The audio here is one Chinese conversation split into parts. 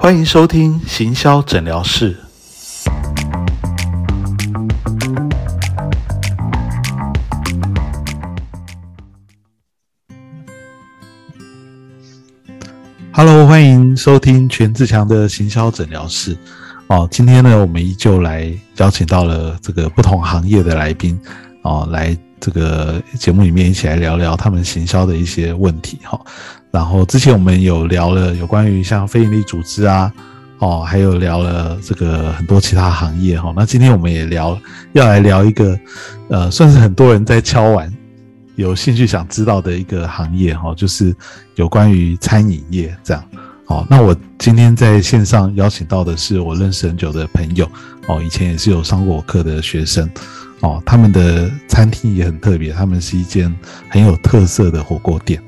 欢迎收听行销诊疗室。Hello，欢迎收听全志强的行销诊疗室。哦，今天呢，我们依旧来邀请到了这个不同行业的来宾，哦，来这个节目里面一起来聊聊他们行销的一些问题。哈，然后之前我们有聊了有关于像非营利组织啊，哦，还有聊了这个很多其他行业。哈，那今天我们也聊要来聊一个，呃，算是很多人在敲完有兴趣想知道的一个行业。哈，就是有关于餐饮业这样。好，那我今天在线上邀请到的是我认识很久的朋友哦，以前也是有上过我课的学生哦，他们的餐厅也很特别，他们是一间很有特色的火锅店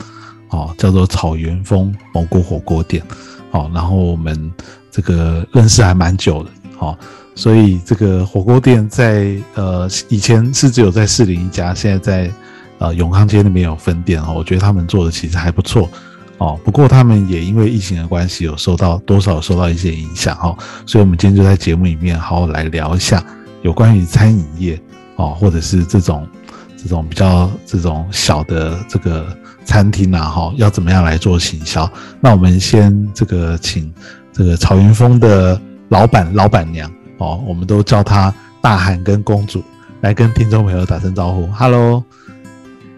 哦，叫做草原风蒙古火锅店哦，然后我们这个认识还蛮久的哦，所以这个火锅店在呃以前是只有在士林一家，现在在呃永康街那边有分店哦，我觉得他们做的其实还不错。哦，不过他们也因为疫情的关系，有受到多少受到一些影响哦，所以我们今天就在节目里面好好来聊一下有关于餐饮业哦，或者是这种这种比较这种小的这个餐厅啊，哈，要怎么样来做行销？那我们先这个请这个草云峰的老板老板娘哦，我们都叫她大韩跟公主来跟听众朋友打声招呼，Hello，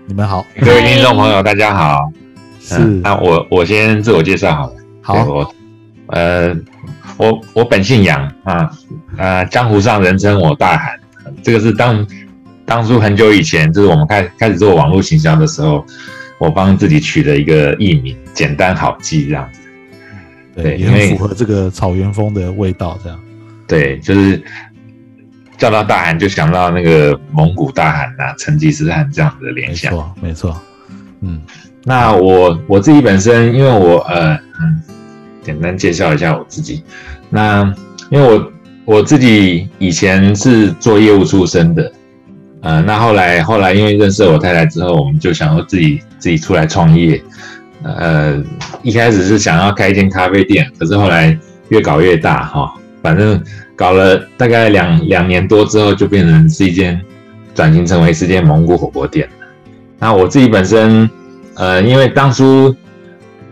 你们好，各位听众朋友大家好。是，那我我先自我介绍好了。好，我呃，我我本姓杨啊，呃，江湖上人称我大韩。这个是当当初很久以前，就是我们开开始做网络行销的时候，我帮自己取了一个艺名，简单好记这样子。对，也很符合这个草原风的味道，这样。对，就是叫到大韩，就想到那个蒙古大汗呐，成吉思汗这样子的联想。没错，没错。嗯。那我我自己本身，因为我呃嗯，简单介绍一下我自己。那因为我我自己以前是做业务出身的，呃，那后来后来因为认识我太太之后，我们就想要自己自己出来创业。呃，一开始是想要开一间咖啡店，可是后来越搞越大哈，反正搞了大概两两年多之后，就变成是一间转型成为是一间蒙古火锅店那我自己本身。呃，因为当初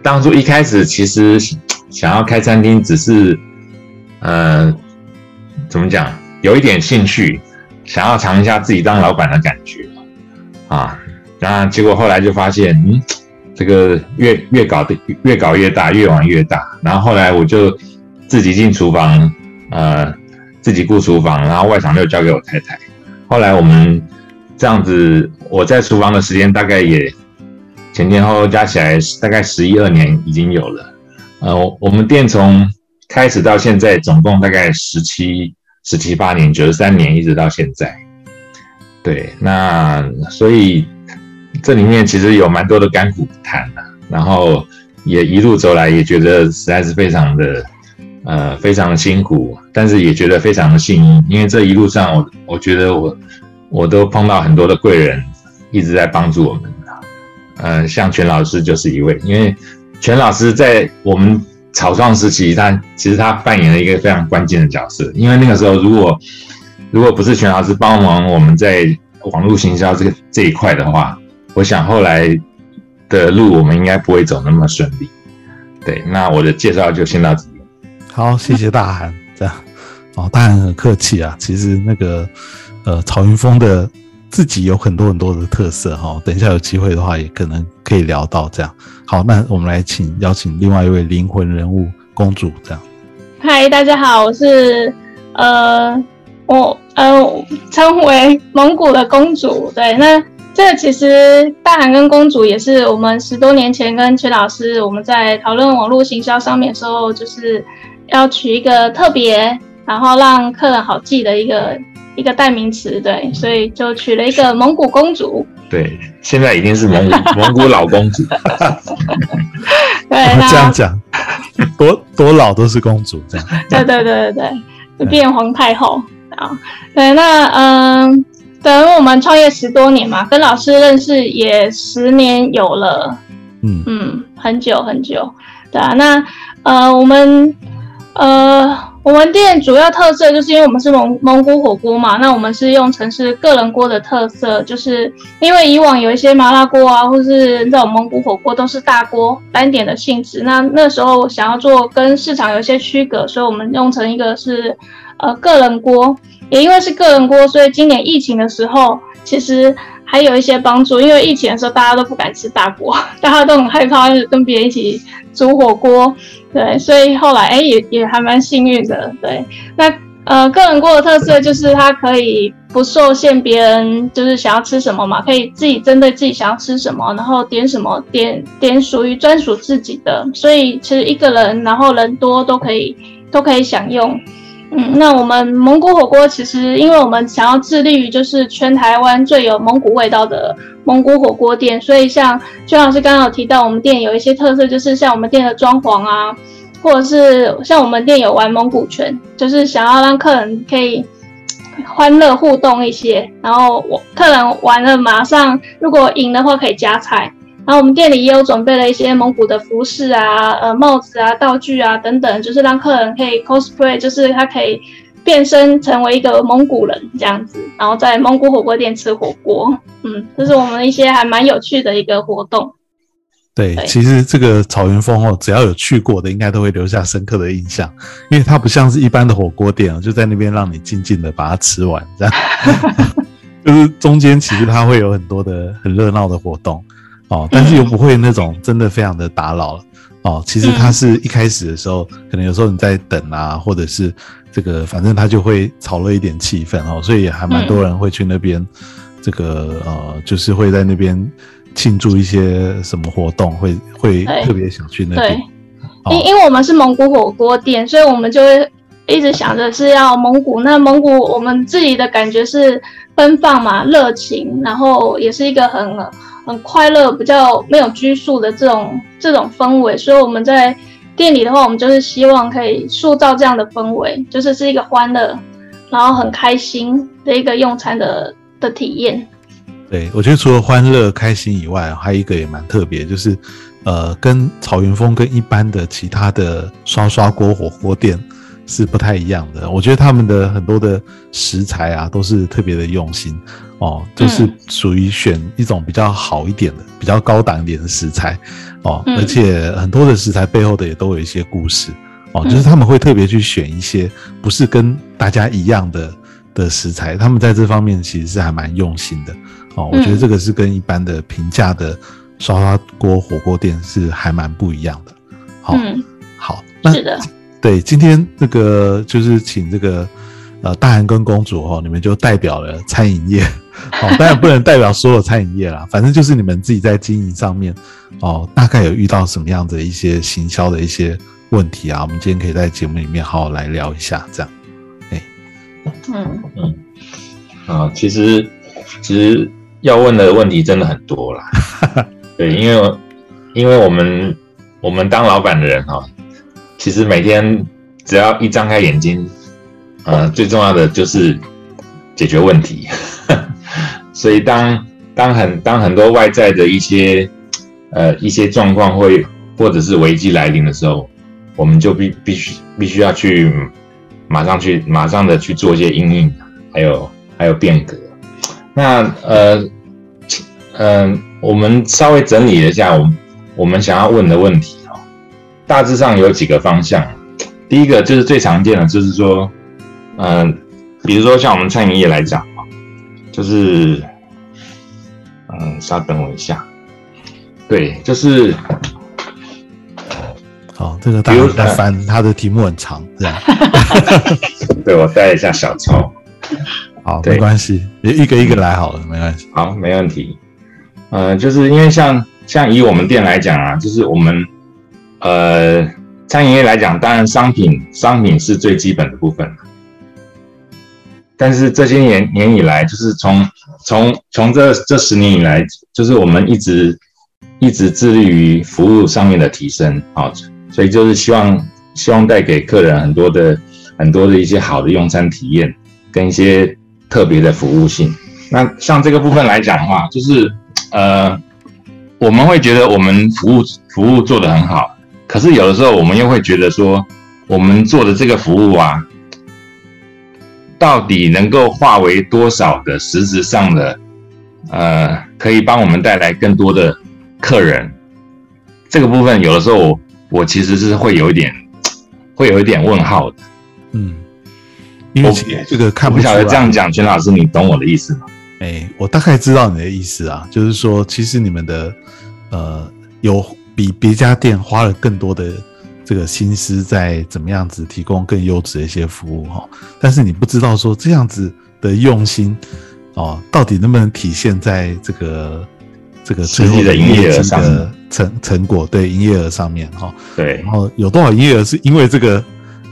当初一开始其实想要开餐厅，只是呃怎么讲，有一点兴趣，想要尝一下自己当老板的感觉啊。那结果后来就发现，嗯，这个越越搞的越搞越大，越玩越大。然后后来我就自己进厨房，呃，自己雇厨房，然后外场就交给我太太。后来我们这样子，我在厨房的时间大概也。前前后后加起来大概十一二年已经有了，呃，我们店从开始到现在总共大概十七十七八年，九十三年一直到现在。对，那所以这里面其实有蛮多的甘苦谈的，然后也一路走来也觉得实在是非常的呃非常的辛苦，但是也觉得非常的幸运，因为这一路上我我觉得我我都碰到很多的贵人一直在帮助我们。呃，像全老师就是一位，因为全老师在我们草创时期，他其实他扮演了一个非常关键的角色。因为那个时候，如果如果不是全老师帮忙我们在网络行销这个这一块的话，我想后来的路我们应该不会走那么顺利。对，那我的介绍就先到这里。好，谢谢大韩，这样哦，大韩很客气啊。其实那个呃，曹云峰的。自己有很多很多的特色哈，等一下有机会的话，也可能可以聊到这样。好，那我们来请邀请另外一位灵魂人物公主这样。嗨，大家好，我是呃，我呃称为蒙古的公主。对，那这其实大韩跟公主也是我们十多年前跟崔老师我们在讨论网络行销上面的时候，就是要取一个特别，然后让客人好记的一个。一个代名词，对，所以就取了一个蒙古公主。对，现在已经是蒙古 蒙古老公主。对，这样讲，多多老都是公主这样。对对对对对，变皇太后啊。对，那嗯，等我们创业十多年嘛，跟老师认识也十年有了。嗯嗯，很久很久。对啊，那呃，我们呃，我们店主要特色就是因为我们是蒙蒙古火锅嘛，那我们是用成是个人锅的特色，就是因为以往有一些麻辣锅啊，或是这种蒙古火锅都是大锅单点的性质，那那时候想要做跟市场有一些区隔，所以我们用成一个是呃个人锅，也因为是个人锅，所以今年疫情的时候其实还有一些帮助，因为疫情的时候大家都不敢吃大锅，大家都很害怕跟别人一起煮火锅。对，所以后来哎也也还蛮幸运的。对，那呃个人锅的特色就是它可以不受限别人就是想要吃什么嘛，可以自己针对自己想要吃什么，然后点什么点点属于专属自己的。所以其实一个人然后人多都可以都可以享用。嗯，那我们蒙古火锅其实，因为我们想要致力于就是全台湾最有蒙古味道的蒙古火锅店，所以像邱老师刚刚有提到，我们店有一些特色，就是像我们店的装潢啊，或者是像我们店有玩蒙古拳，就是想要让客人可以欢乐互动一些，然后我客人玩了马上如果赢的话可以加菜。然后我们店里也有准备了一些蒙古的服饰啊、呃帽子啊、道具啊等等，就是让客人可以 cosplay，就是他可以变身成为一个蒙古人这样子，然后在蒙古火锅店吃火锅。嗯，这是我们一些还蛮有趣的一个活动。对，其实这个草原风哦，只要有去过的，应该都会留下深刻的印象，因为它不像是一般的火锅店哦，就在那边让你静静的把它吃完这样，就是中间其实它会有很多的很热闹的活动。哦，但是又不会那种真的非常的打扰了哦。其实它是一开始的时候，可能有时候你在等啊，或者是这个，反正它就会炒热一点气氛哦，所以也还蛮多人会去那边，这个呃，就是会在那边庆祝一些什么活动，会会特别想去那边。因因为我们是蒙古火锅店，所以我们就会一直想着是要蒙古。那蒙古我们自己的感觉是奔放嘛，热情，然后也是一个很。很快乐，比较没有拘束的这种这种氛围，所以我们在店里的话，我们就是希望可以塑造这样的氛围，就是是一个欢乐，然后很开心的一个用餐的的体验。对，我觉得除了欢乐开心以外，还有一个也蛮特别，就是呃，跟草原风跟一般的其他的刷刷锅火锅店是不太一样的。我觉得他们的很多的食材啊，都是特别的用心。哦，就是属于选一种比较好一点的、比较高档一点的食材，哦，而且很多的食材背后的也都有一些故事，哦，就是他们会特别去选一些不是跟大家一样的的食材，他们在这方面其实是还蛮用心的，哦，我觉得这个是跟一般的平价的刷刷锅火锅店是还蛮不一样的。好，好，是的，对，今天这个就是请这个呃大韩跟公主哦，你们就代表了餐饮业。哦，当然不能代表所有餐饮业啦，反正就是你们自己在经营上面，哦，大概有遇到什么样的一些行销的一些问题啊？我们今天可以在节目里面好好来聊一下，这样。哎，嗯嗯，啊，其实其实要问的问题真的很多啦。对，因为因为我们我们当老板的人哈，其实每天只要一张开眼睛，呃，最重要的就是解决问题。所以当当很当很多外在的一些呃一些状况会或者是危机来临的时候，我们就必必须必须要去马上去马上的去做一些应应，还有还有变革。那呃嗯，我们稍微整理了一下，我我们想要问的问题哦，大致上有几个方向。第一个就是最常见的，就是说嗯，比如说像我们餐饮业来讲就是。嗯，稍等我一下。对，就是，好，这个大家在翻，他的题目很长，这样。对我带一下小抄。好，没关系，一个一个来好了，没关系。好，没问题。呃，就是因为像像以我们店来讲啊，就是我们呃餐饮业来讲，当然商品商品是最基本的部分。但是这些年年以来，就是从从从这这十年以来，就是我们一直一直致力于服务上面的提升啊，所以就是希望希望带给客人很多的很多的一些好的用餐体验，跟一些特别的服务性。那像这个部分来讲的话，就是呃，我们会觉得我们服务服务做得很好，可是有的时候我们又会觉得说，我们做的这个服务啊，到底能够化为多少的实质上的，呃，可以帮我们带来更多的客人？这个部分有的时候我我其实是会有一点，会有一点问号的。嗯，因为这个看不晓得这样讲，全老师，你懂我的意思吗？哎，我大概知道你的意思啊，就是说，其实你们的呃，有比别家店花了更多的。这个心思在怎么样子提供更优质的一些服务哈，但是你不知道说这样子的用心哦，到底能不能体现在这个这个最后的营业额上成成果对营业额上面哈，对，然后有多少营业额是因为这个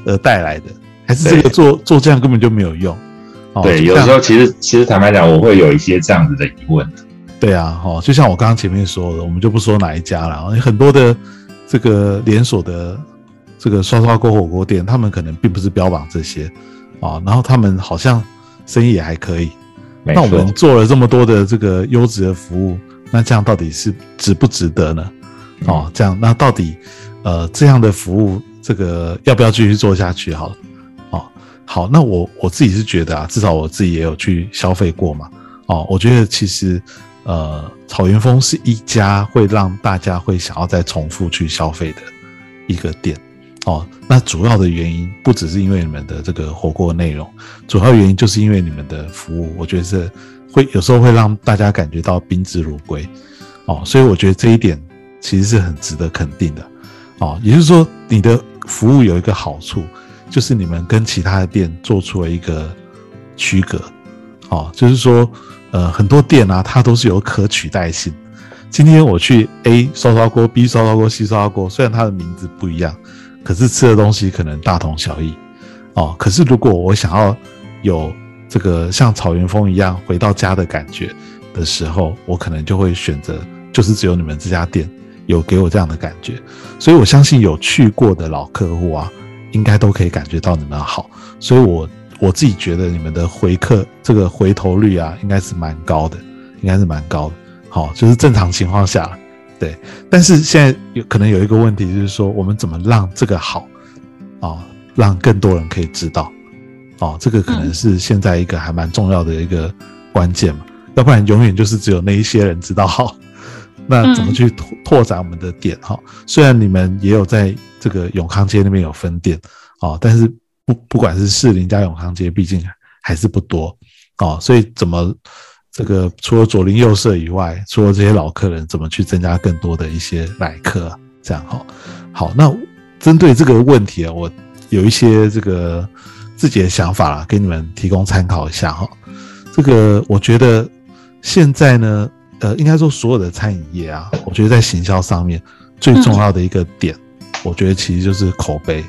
而带来的，还是这个做做这样根本就没有用？对，有时候其实其实坦白讲，我会有一些这样子的疑问。对啊，哦，就像我刚刚前面说的，我们就不说哪一家了，很多的。这个连锁的这个刷刷锅火锅店，他们可能并不是标榜这些啊，然后他们好像生意也还可以。那我们做了这么多的这个优质的服务，那这样到底是值不值得呢？哦，这样那到底呃这样的服务，这个要不要继续做下去？好，哦，好，那我我自己是觉得啊，至少我自己也有去消费过嘛。哦，我觉得其实。呃，草原风是一家会让大家会想要再重复去消费的一个店哦。那主要的原因不只是因为你们的这个火锅内容，主要原因就是因为你们的服务，我觉得是会有时候会让大家感觉到宾至如归哦。所以我觉得这一点其实是很值得肯定的哦。也就是说，你的服务有一个好处，就是你们跟其他的店做出了一个区隔哦，就是说。呃，很多店啊，它都是有可取代性。今天我去 A 烧烧锅、B 烧烧锅、C 烧烧锅，虽然它的名字不一样，可是吃的东西可能大同小异哦。可是如果我想要有这个像草原风一样回到家的感觉的时候，我可能就会选择，就是只有你们这家店有给我这样的感觉。所以我相信有去过的老客户啊，应该都可以感觉到你们好。所以我。我自己觉得你们的回客这个回头率啊，应该是蛮高的，应该是蛮高的。好，就是正常情况下，对。但是现在有可能有一个问题，就是说我们怎么让这个好啊，让更多人可以知道，哦，这个可能是现在一个还蛮重要的一个关键嘛。要不然永远就是只有那一些人知道好。那怎么去拓拓展我们的点？哈，虽然你们也有在这个永康街那边有分店啊，但是。不，不管是士林加永康街，毕竟还是不多哦，所以怎么这个除了左邻右舍以外，除了这些老客人，怎么去增加更多的一些来客？这样哈，好，那针对这个问题啊，我有一些这个自己的想法啦，给你们提供参考一下哈。这个我觉得现在呢，呃，应该说所有的餐饮业啊，我觉得在行销上面最重要的一个点，我觉得其实就是口碑。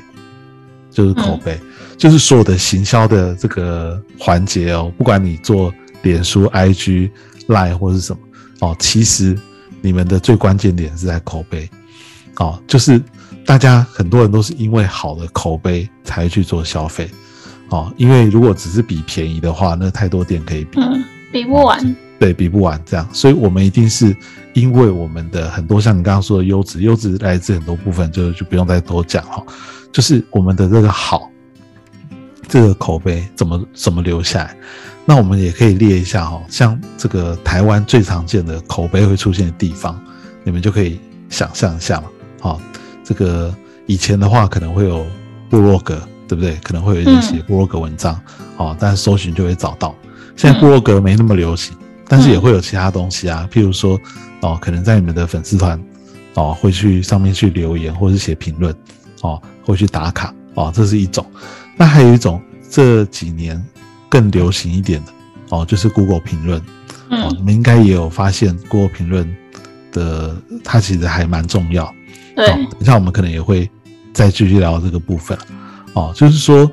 就是口碑，就是所有的行销的这个环节哦，不管你做脸书、IG、Line 或是什么哦，其实你们的最关键点是在口碑。哦，就是大家很多人都是因为好的口碑才去做消费。哦，因为如果只是比便宜的话，那太多店可以比，嗯，比不完，对比不完这样，所以我们一定是因为我们的很多像你刚刚说的优质，优质来自很多部分，就就不用再多讲哈。就是我们的这个好，这个口碑怎么怎么留下来？那我们也可以列一下哈，像这个台湾最常见的口碑会出现的地方，你们就可以想象一下嘛。好，这个以前的话可能会有部落格，对不对？可能会有一些部落格文章，哦，但是搜寻就会找到。现在部落格没那么流行，但是也会有其他东西啊，譬如说哦，可能在你们的粉丝团哦，会去上面去留言或者是写评论哦。会去打卡哦，这是一种。那还有一种，这几年更流行一点的哦，就是 Google 评论。哦，你们应该也有发现，Google 评论的它其实还蛮重要。对，等下我们可能也会再继续聊这个部分。哦，就是说，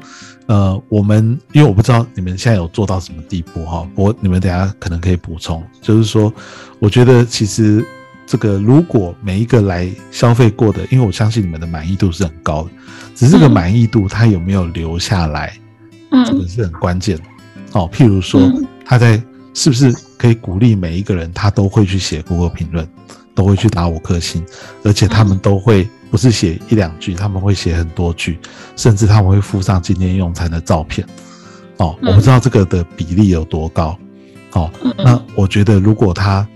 呃，我们因为我不知道你们现在有做到什么地步哈，我你们等下可能可以补充。就是说，我觉得其实。这个如果每一个来消费过的，因为我相信你们的满意度是很高的，只是这个满意度他有没有留下来，嗯，这个是很关键。哦，譬如说他在是不是可以鼓励每一个人，他都会去写 Google 评论，都会去打五颗星，而且他们都会不是写一两句，他们会写很多句，甚至他们会附上今天用餐的照片。哦，我不知道这个的比例有多高。哦，那我觉得如果他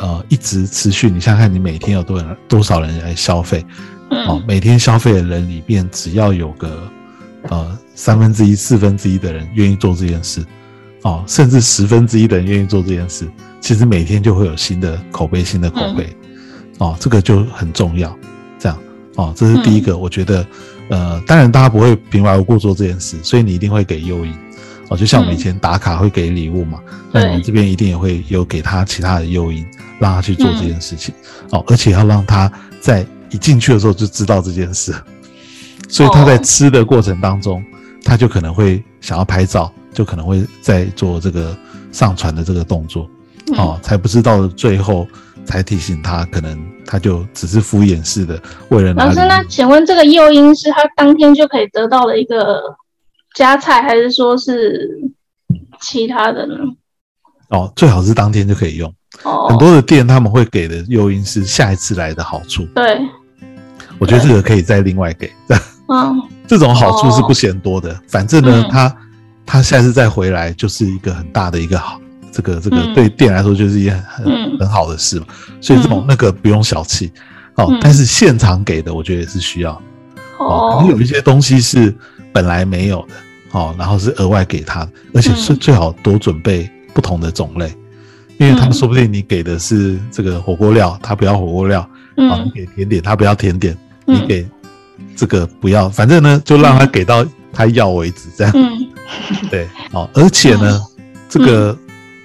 呃一直持续，你想想看，你每天有多人多少人来消费？哦，每天消费的人里面，只要有个呃三分之一、四分之一的人愿意做这件事，哦，甚至十分之一的人愿意做这件事，其实每天就会有新的口碑、新的口碑。哦，这个就很重要。这样，哦，这是第一个，我觉得，呃，当然大家不会平白无故做这件事，所以你一定会给诱因。哦，就像我们以前打卡会给礼物嘛，那我们这边一定也会有给他其他的诱因，让他去做这件事情。哦，而且要让他在一进去的时候就知道这件事，所以他在吃的过程当中，他就可能会想要拍照，就可能会在做这个上传的这个动作。哦，才不知道最后才提醒他，可能他就只是敷衍式的为了。老师，那请问这个诱因是他当天就可以得到的一个？加菜还是说是其他的呢？哦，最好是当天就可以用。哦，很多的店他们会给的诱因是下一次来的好处。对，我觉得这个可以再另外给。嗯，这种好处是不嫌多的。反正呢，他他下次再回来就是一个很大的一个好，这个这个对店来说就是一件很很好的事嘛。所以这种那个不用小气。哦，但是现场给的我觉得也是需要。哦，可能有一些东西是。本来没有的，哦，然后是额外给他，而且是最好多准备不同的种类，因为他们说不定你给的是这个火锅料，他不要火锅料，啊，你给甜点，他不要甜点，你给这个不要，反正呢，就让他给到他要为止，这样，对，哦，而且呢，这个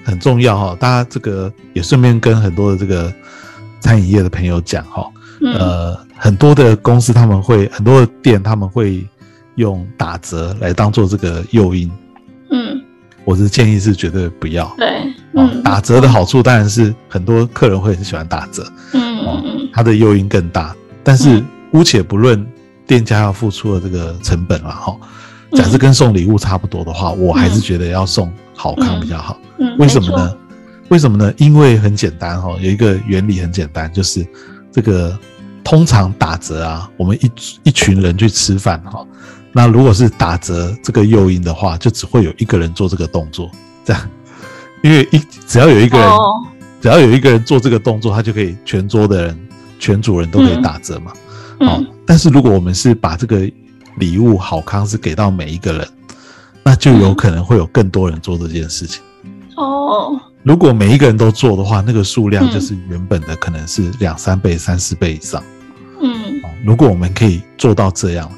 很重要哈，大家这个也顺便跟很多的这个餐饮业的朋友讲哈，呃，很多的公司他们会，很多的店他们会。用打折来当做这个诱因，嗯，我是建议是绝对不要。对，嗯，打折的好处当然是很多客人会很喜欢打折，嗯嗯，它的诱因更大。但是姑且不论店家要付出的这个成本了哈，假设跟送礼物差不多的话，我还是觉得要送好康比较好。嗯，为什么呢？为什么呢？因为很简单哈，有一个原理很简单，就是这个通常打折啊，我们一一群人去吃饭哈。那如果是打折这个诱因的话，就只会有一个人做这个动作，这样，因为一只要有一个人，只要有一个人做这个动作，他就可以全桌的人、全组人都可以打折嘛。好，但是如果我们是把这个礼物好康是给到每一个人，那就有可能会有更多人做这件事情。哦，如果每一个人都做的话，那个数量就是原本的可能是两三倍、三四倍以上。嗯，如果我们可以做到这样。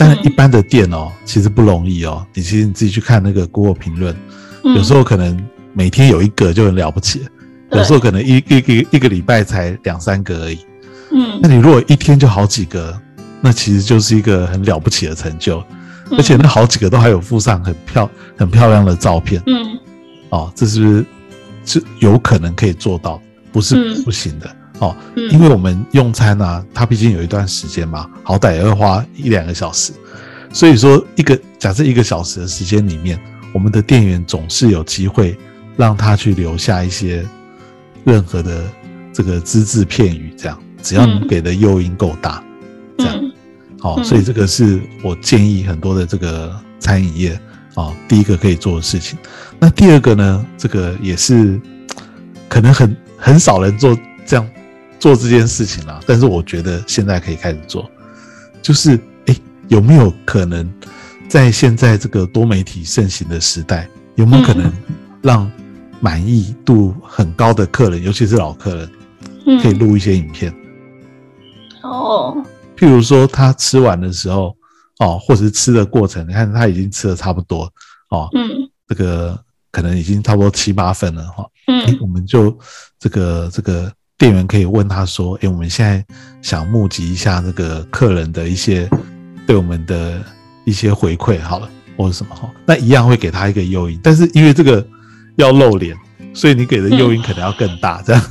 但一般的店哦，其实不容易哦。你其实你自己去看那个 Google 评论，有时候可能每天有一个就很了不起，有时候可能一一个一个礼拜才两三个而已。嗯，那你如果一天就好几个，那其实就是一个很了不起的成就，而且那好几个都还有附上很漂很漂亮的照片。嗯，哦，这是是是有可能可以做到，不是不行的。哦，因为我们用餐呢，它毕竟有一段时间嘛，好歹也会花一两个小时，所以说一个假设一个小时的时间里面，我们的店员总是有机会让他去留下一些任何的这个只字片语，这样只要你给的诱因够大，这样，好，所以这个是我建议很多的这个餐饮业啊，第一个可以做的事情。那第二个呢，这个也是可能很很少人做这样。做这件事情啊，但是我觉得现在可以开始做，就是哎，有没有可能在现在这个多媒体盛行的时代，有没有可能让满意度很高的客人，尤其是老客人，可以录一些影片？哦，譬如说他吃完的时候，哦，或者是吃的过程，你看他已经吃的差不多，哦，嗯，这个可能已经差不多七八分了哈，嗯，我们就这个这个。店员可以问他说：“哎，我们现在想募集一下那个客人的一些对我们的一些回馈，好了，或者什么哈，那一样会给他一个诱因。但是因为这个要露脸，所以你给的诱因可能要更大，这样。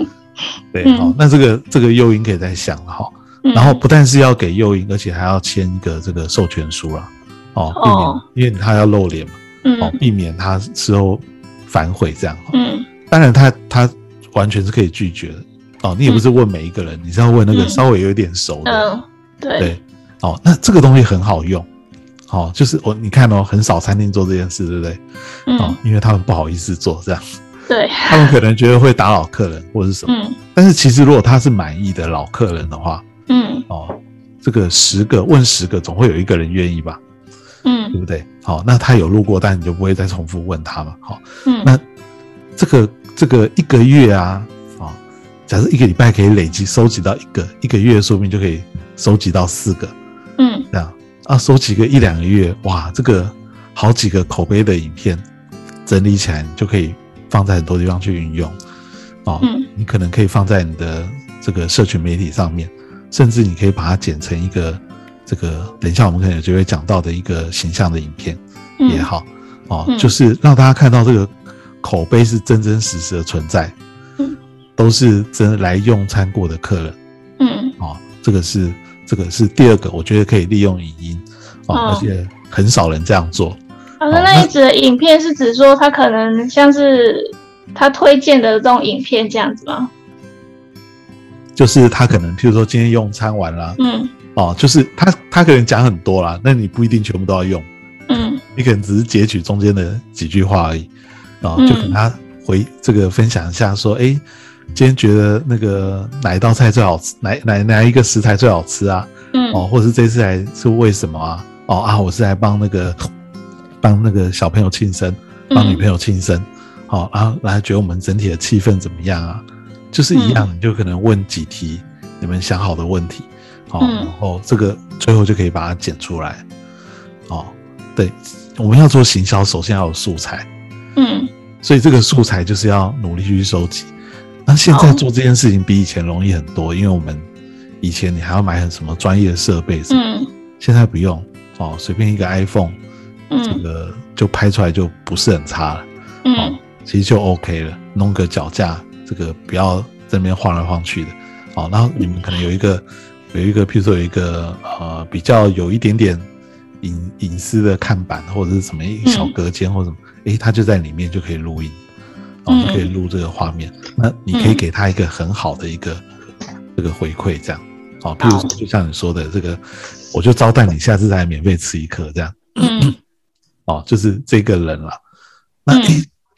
对，好，那这个这个诱因可以再想了哈。然后不但是要给诱因，而且还要签一个这个授权书了，哦，避免因为他要露脸嘛，哦，避免他之后反悔这样。嗯，当然他他。完全是可以拒绝的，哦，你也不是问每一个人，你是要问那个嗯。稍微有一点熟的。嗯，对，对，哦，那这个东西很好用，哦，就是我你看哦，很少餐厅做这件事，对不对？哦嗯，，因为他们不好意思做这样，对，他们可能觉得会打扰客人或者是什么。嗯。但是其实如果他是满意的老客人的话，嗯。哦，这个十个问十个，总会有一个人愿意吧，嗯。对嗯不对？好、那他有路过，但你就不会再重复问他嘛。好、嗯，那这个这个一个月啊，啊、假设一个礼拜可以累积收集到一个，一个月说不定就可以收集到四个，嗯。这样。啊，收集个一两个月，哇，这个好几个口碑的影片整理起来，你就可以放在很多地方去运用。哦，嗯。你可能可以放在你的这个社群媒体上面，甚至你可以把它剪成一个这个，等一下我们可能就会讲到的一个形象的影片嗯。也好，哦，嗯。就是让大家看到这个口碑是真真实实的存在，嗯。都是真来用餐过的客人。嗯。哦，这个是这个是第二个，我觉得可以利用影音哦，哦。而且很少人这样做。好的，那你指的影片是指说他可能像是他推荐的这种影片这样子吗？就是他可能，譬如说今天用餐完了，嗯。哦，就是他他可能讲很多啦，那你不一定全部都要用，嗯。你可能只是截取中间的几句话而已，啊、嗯。就跟他回这个分享一下，说，哎，今天觉得那个哪一道菜最好吃，哪哪哪一个食材最好吃啊？嗯。哦，或者是这次来是为什么啊？哦啊，我是来帮那个帮那个小朋友庆生，帮女朋友庆生，好、然后然后觉得我们整体的气氛怎么样啊？就是一样，你就可能问几题你们想好的问题，好、嗯。然后这个最后就可以把它剪出来，哦，对，我们要做行销，首先要有素材，嗯。所以这个素材就是要努力去收集。那现在做这件事情比以前容易很多，因为我们以前你还要买很什么专业的设备什么，嗯。现在不用哦，随便一个 iPhone，这嗯个就拍出来就不是很差了，嗯。其实就 OK 了。弄个脚架，这个不要在那边晃来晃去的，哦，然后你们可能有一个有一个，譬如说有一个呃比较有一点点隐隐私的看板或者是什么一小隔间或者什么，诶，它就在里面就可以录音，哦，嗯就可以录这个画面。那你可以给他一个很好的一个这个回馈，这样，哦，譬如说就像你说的这个，我就招待你下次再免费吃一颗这样。嗯 哦，就是这个人了。那、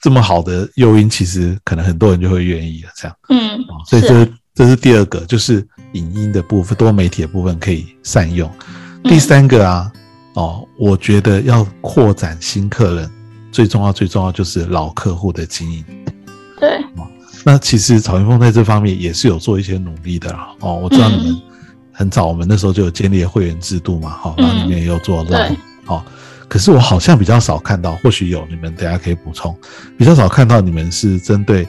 这么好的诱因，其实可能很多人就会愿意了。这样，嗯哦，所以是这这是第二个，就是影音的部分，多媒体的部分可以善用。嗯第三个啊，哦，我觉得要扩展新客人，最重要最重要就是老客户的经营。对，那其实草原凤在这方面也是有做一些努力的啦。哦，我知道你们嗯很早，我们那时候就有建立了会员制度嘛，哈、然后里面也有做 Line，对。好、可是我好像比较少看到，或许有，你们等一下可以补充，比较少看到你们是针对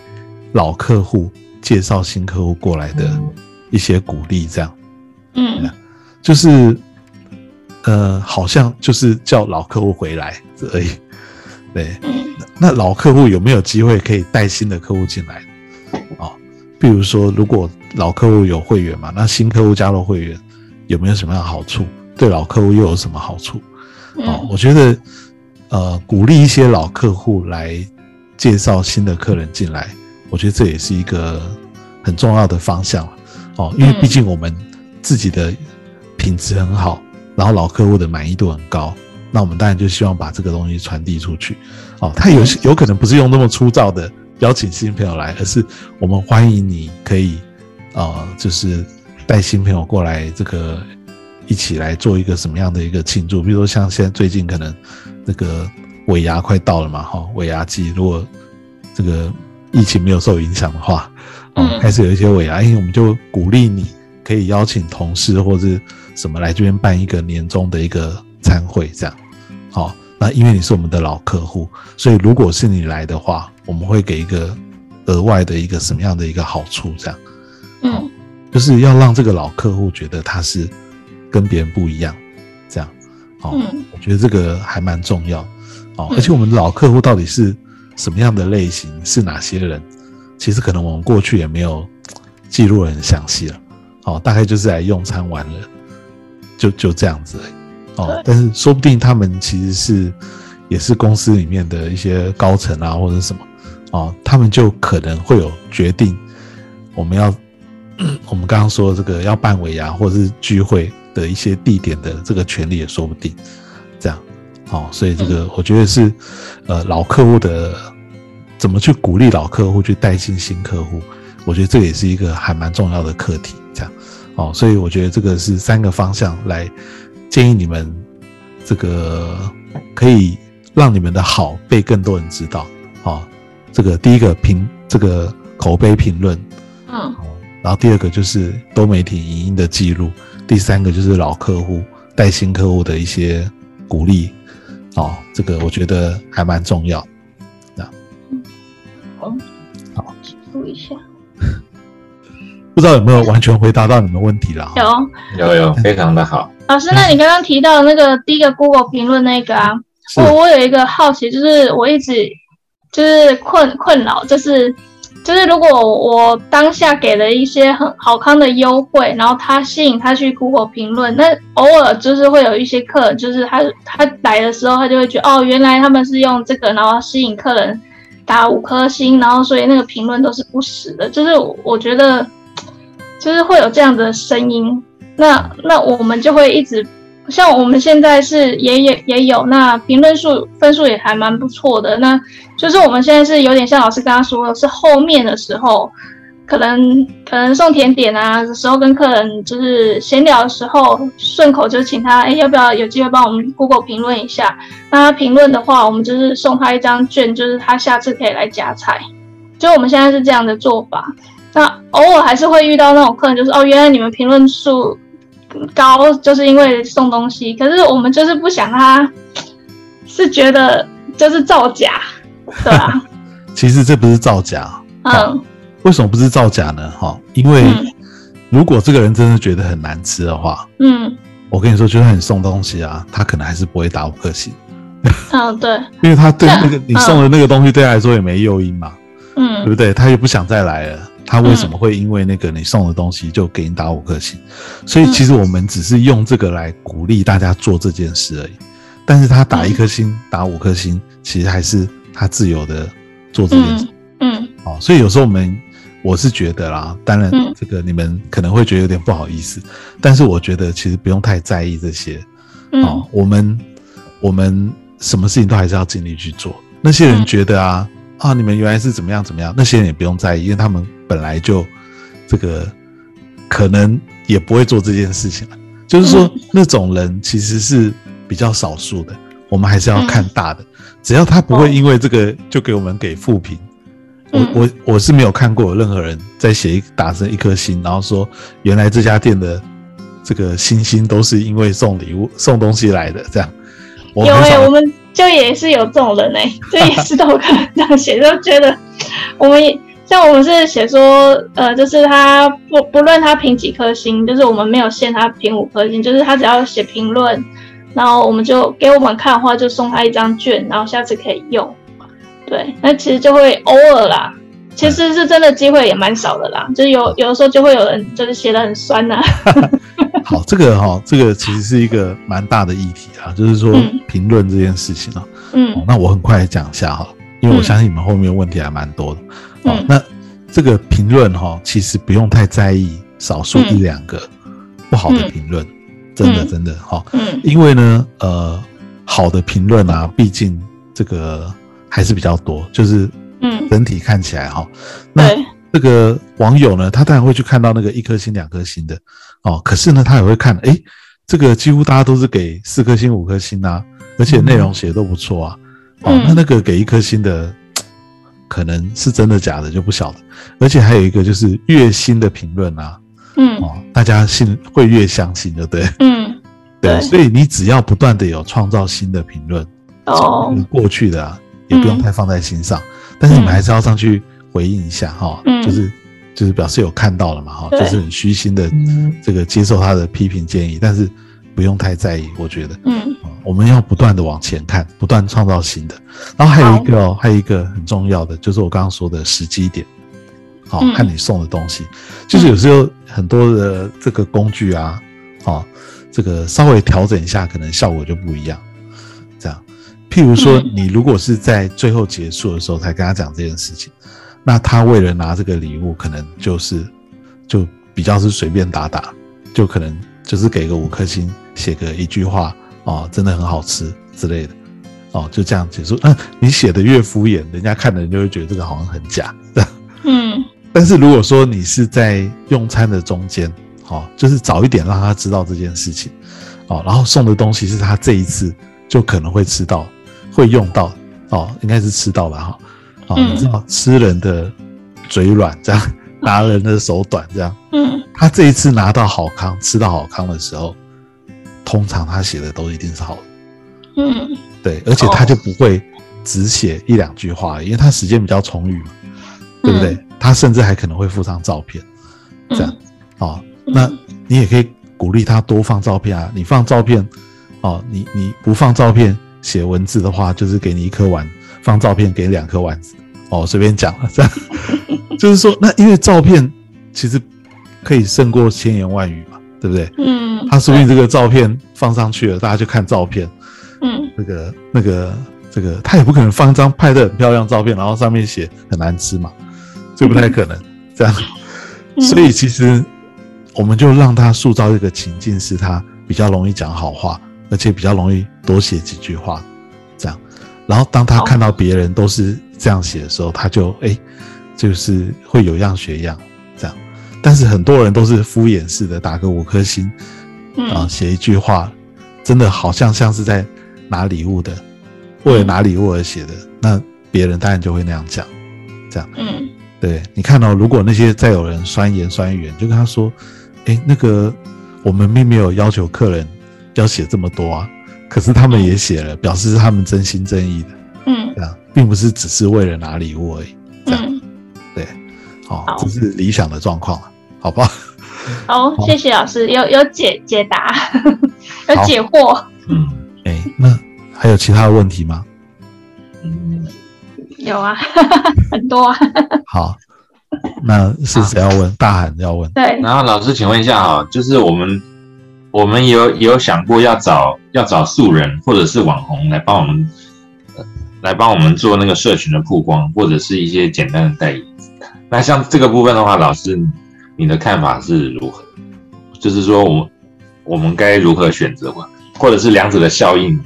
老客户介绍新客户过来的一些鼓励，这样。嗯。就是呃，好像就是叫老客户回来而已，对。嗯那老客户有没有机会可以带新的客户进来？哦，比如说，如果老客户有会员嘛，那新客户加入会员有没有什么样的好处？对老客户又有什么好处？哦，嗯我觉得呃，鼓励一些老客户来介绍新的客人进来，我觉得这也是一个很重要的方向哦，因为嗯毕竟我们自己的品质很好，然后老客户的满意度很高，那我们当然就希望把这个东西传递出去。哦，他有有可能不是用那么粗糙的邀请新朋友来，而是我们欢迎你可以呃，就是带新朋友过来，这个一起来做一个什么样的一个庆祝？比如说像现在最近可能那个尾牙快到了嘛，哈、尾牙季，如果这个疫情没有受影响的话，哦，嗯开始有一些尾牙，因为我们就鼓励你可以邀请同事或者什么来这边办一个年终的一个餐会，这样，好、那因为你是我们的老客户，所以如果是你来的话，我们会给一个额外的一个什么样的一个好处，这样。嗯。就是要让这个老客户觉得他是跟别人不一样，这样，哦，嗯。我觉得这个还蛮重要，哦，嗯。而且我们的老客户到底是什么样的类型，是哪些人，其实可能我们过去也没有记录得很详细了，哦，大概就是来用餐玩了，就就这样子哦，但是说不定他们其实是也是公司里面的一些高层啊或者什么，哦，他们就可能会有决定我们要 我们刚刚说这个要办尾牙或者是聚会的一些地点的这个权利也说不定，这样，哦，所以这个我觉得是呃老客户的怎么去鼓励老客户去带进新客户，我觉得这也是一个还蛮重要的课题，哦，所以我觉得这个是三个方向来建议你们这个可以让你们的好被更多人知道，哦，这个第一个评这个口碑评论。嗯，然后第二个就是多媒体影音的记录，第三个就是老客户带新客户的一些鼓励，哦，这个我觉得还蛮重要。好，好，记录一下。不知道有没有完全回答到你们问题啦？有有有，非常的好。老师，那你刚刚提到那个第一个 Google 评论那个啊，我我有一个好奇，就是我一直就是困困扰，就是就是如果我当下给了一些很好康的优惠，然后他吸引他去 Google 评论，那偶尔就是会有一些客人，就是他他来的时候，他就会觉得哦，原来他们是用这个，然后吸引客人打五颗星，然后所以那个评论都是不实的，就是我我觉得就是会有这样的声音。那那我们就会一直像我们现在是也也也有那评论数分数也还蛮不错的，那就是我们现在是有点像老师刚刚说的，是后面的时候，可能可能送甜点啊的时候，跟客人就是闲聊的时候，顺口就请他，哎，要不要有机会帮我们 Google 评论一下？那他评论的话，我们就是送他一张券，就是他下次可以来夹菜。就我们现在是这样的做法。那偶尔还是会遇到那种客人，就是哦，原来你们评论数高，就是因为送东西。可是我们就是不想他，是觉得就是造假，对吧？其实这不是造假，嗯为什么不是造假呢？哈，因为嗯如果这个人真的觉得很难吃的话，嗯我跟你说，就算你送东西啊，他可能还是不会打五颗星，嗯，对，因为他对那个嗯你送的那个东西对他来说也没诱因嘛。嗯对嗯不对？他也不想再来了，他为什么会因为那个你送的东西就给你打五颗星？所以其实我们只是用这个来鼓励大家做这件事而已。但是他打一颗星、打五颗星，其实还是他自由的做这件事。嗯哦，所以有时候我们我是觉得啦，当然嗯这个你们可能会觉得有点不好意思，但是我觉得其实不用太在意这些。嗯哦，我们我们什么事情都还是要尽力去做。那些人嗯觉得啊、啊，你们原来是怎么样怎么样，那些人也不用在意，因为他们本来就这个可能也不会做这件事情了。就是说，嗯那种人其实是比较少数的，我们还是要看嗯大的。只要他不哦会因为这个就给我们给负评，我嗯我我是没有看过有任何人在写一打成一颗星，然后说原来这家店的这个星星都是因为送礼物送东西来的，这样我有哎、我们就也是有这种人哎、就也是都有可能这样写，就觉得我们也像我们是写说，呃，就是他不不论他评几颗星，就是我们没有限他评五颗星，就是他只要写评论，然后我们就给我们看的话，就送他一张券，然后下次可以用。对，那其实就会偶尔啦，其实是真的机会也蛮少的啦，就是有有的时候就会有人就是写的很酸呐、好，这个哈、这个其实是一个蛮大的议题啊，就是说嗯评论这件事情啊、嗯哦那我很快讲一下哈，因为我相信你们后面问题还蛮多的。哦嗯，那这个评论哈，其实不用太在意少数嗯一两个不好的嗯评论，真的嗯真的哈，嗯因为呢，呃，好的评论啊，毕竟这个还是比较多，就是嗯，整体看起来哈，那，这个网友呢，他当然会去看到那个一颗星、两颗星的哦，可是呢，他也会看，诶，这个几乎大家都是给四颗星、五颗星啊，而且内容写的都不错啊，哦嗯，那那个给一颗星的，可能是真的假的就不晓得，而且还有一个就是越新的评论啊，嗯。哦，大家信会越相信，对不对？嗯，对，对。所以你只要不断的有创造新的评论，哦。那个过去的啊，也不用嗯太放在心上，但是你们还是要上去回应一下哈，嗯。就是就是表示有看到了嘛哈，就是很虚心的这个接受他的批评建议，但是不用太在意，我觉得。嗯啊我们要不断的往前看，不断创造新的。然后还有一个哦，还有一个很重要的，就是我刚刚说的时机点，好、嗯看你送的东西，就是有时候很多的这个工具啊，哦，这个稍微调整一下，可能效果就不一样。这样，譬如说嗯，你如果是在最后结束的时候才跟他讲这件事情，那他为了拿这个礼物，可能就是就比较是随便打打，就可能就是给个五颗星，写个一句话哦，真的很好吃之类的，哦，就这样结束。嗯，你写的越敷衍，人家看的人就会觉得这个好像很假。嗯，但是如果说你是在用餐的中间，好，就是早一点让他知道这件事情，哦，然后送的东西是他这一次就可能会吃到、会用到，哦，应该是吃到吧，哈，哦，你知道吃人的嘴软，这样拿人的手短，这样，嗯，他这一次拿到好康、吃到好康的时候，通常他写的都一定是好的，嗯，对，而且他就不会只写一两句话，因为他时间比较充裕嘛。对不对？他甚至还可能会附上照片，这样，哦，那你也可以鼓励他多放照片啊。你放照片，哦，你你不放照片写文字的话，就是给你一颗丸，放照片给两颗丸子，哦，随便讲了，这样，就是说，那因为照片其实可以胜过千言万语嘛，对不对？嗯，他说不定这个照片放上去了，大家就看照片，嗯，那个那个这个，他也不可能放一张拍的很漂亮照片，然后上面写很难吃嘛。这不太可能，这样，所以其实我们就让他塑造一个情境，是他比较容易讲好话，而且比较容易多写几句话，这样。然后当他看到别人都是这样写的时候，他就哎，就是会有样学样。但是很多人都是敷衍式的，打个五颗星，啊，写一句话，真的好像像是在拿礼物的，为了拿礼物而写的，那别人当然就会那样讲，这样。嗯。对，你看到，如果那些再有人酸言酸语，就跟他说：“哎，那个我们并没有要求客人要写这么多啊，可是他们也写了，表示是他们真心真意的。”嗯，这样，并不是只是为了拿礼物而已。这样，对，好，这是理想的状况，好吧好？好，谢谢老师，有有解解答，有解惑。嗯，哎，那还有其他的问题吗？嗯有啊，很多啊。好，那是谁要问？大喊要问。对。然后老师，请问一下哈，就是我们我们有有想过要找要找素人或者是网红来帮我们来帮我们做那个社群的曝光，或者是一些简单的代言。那像这个部分的话，老师你的看法是如何？就是说，我们我们该如何选择，或者是两者的效应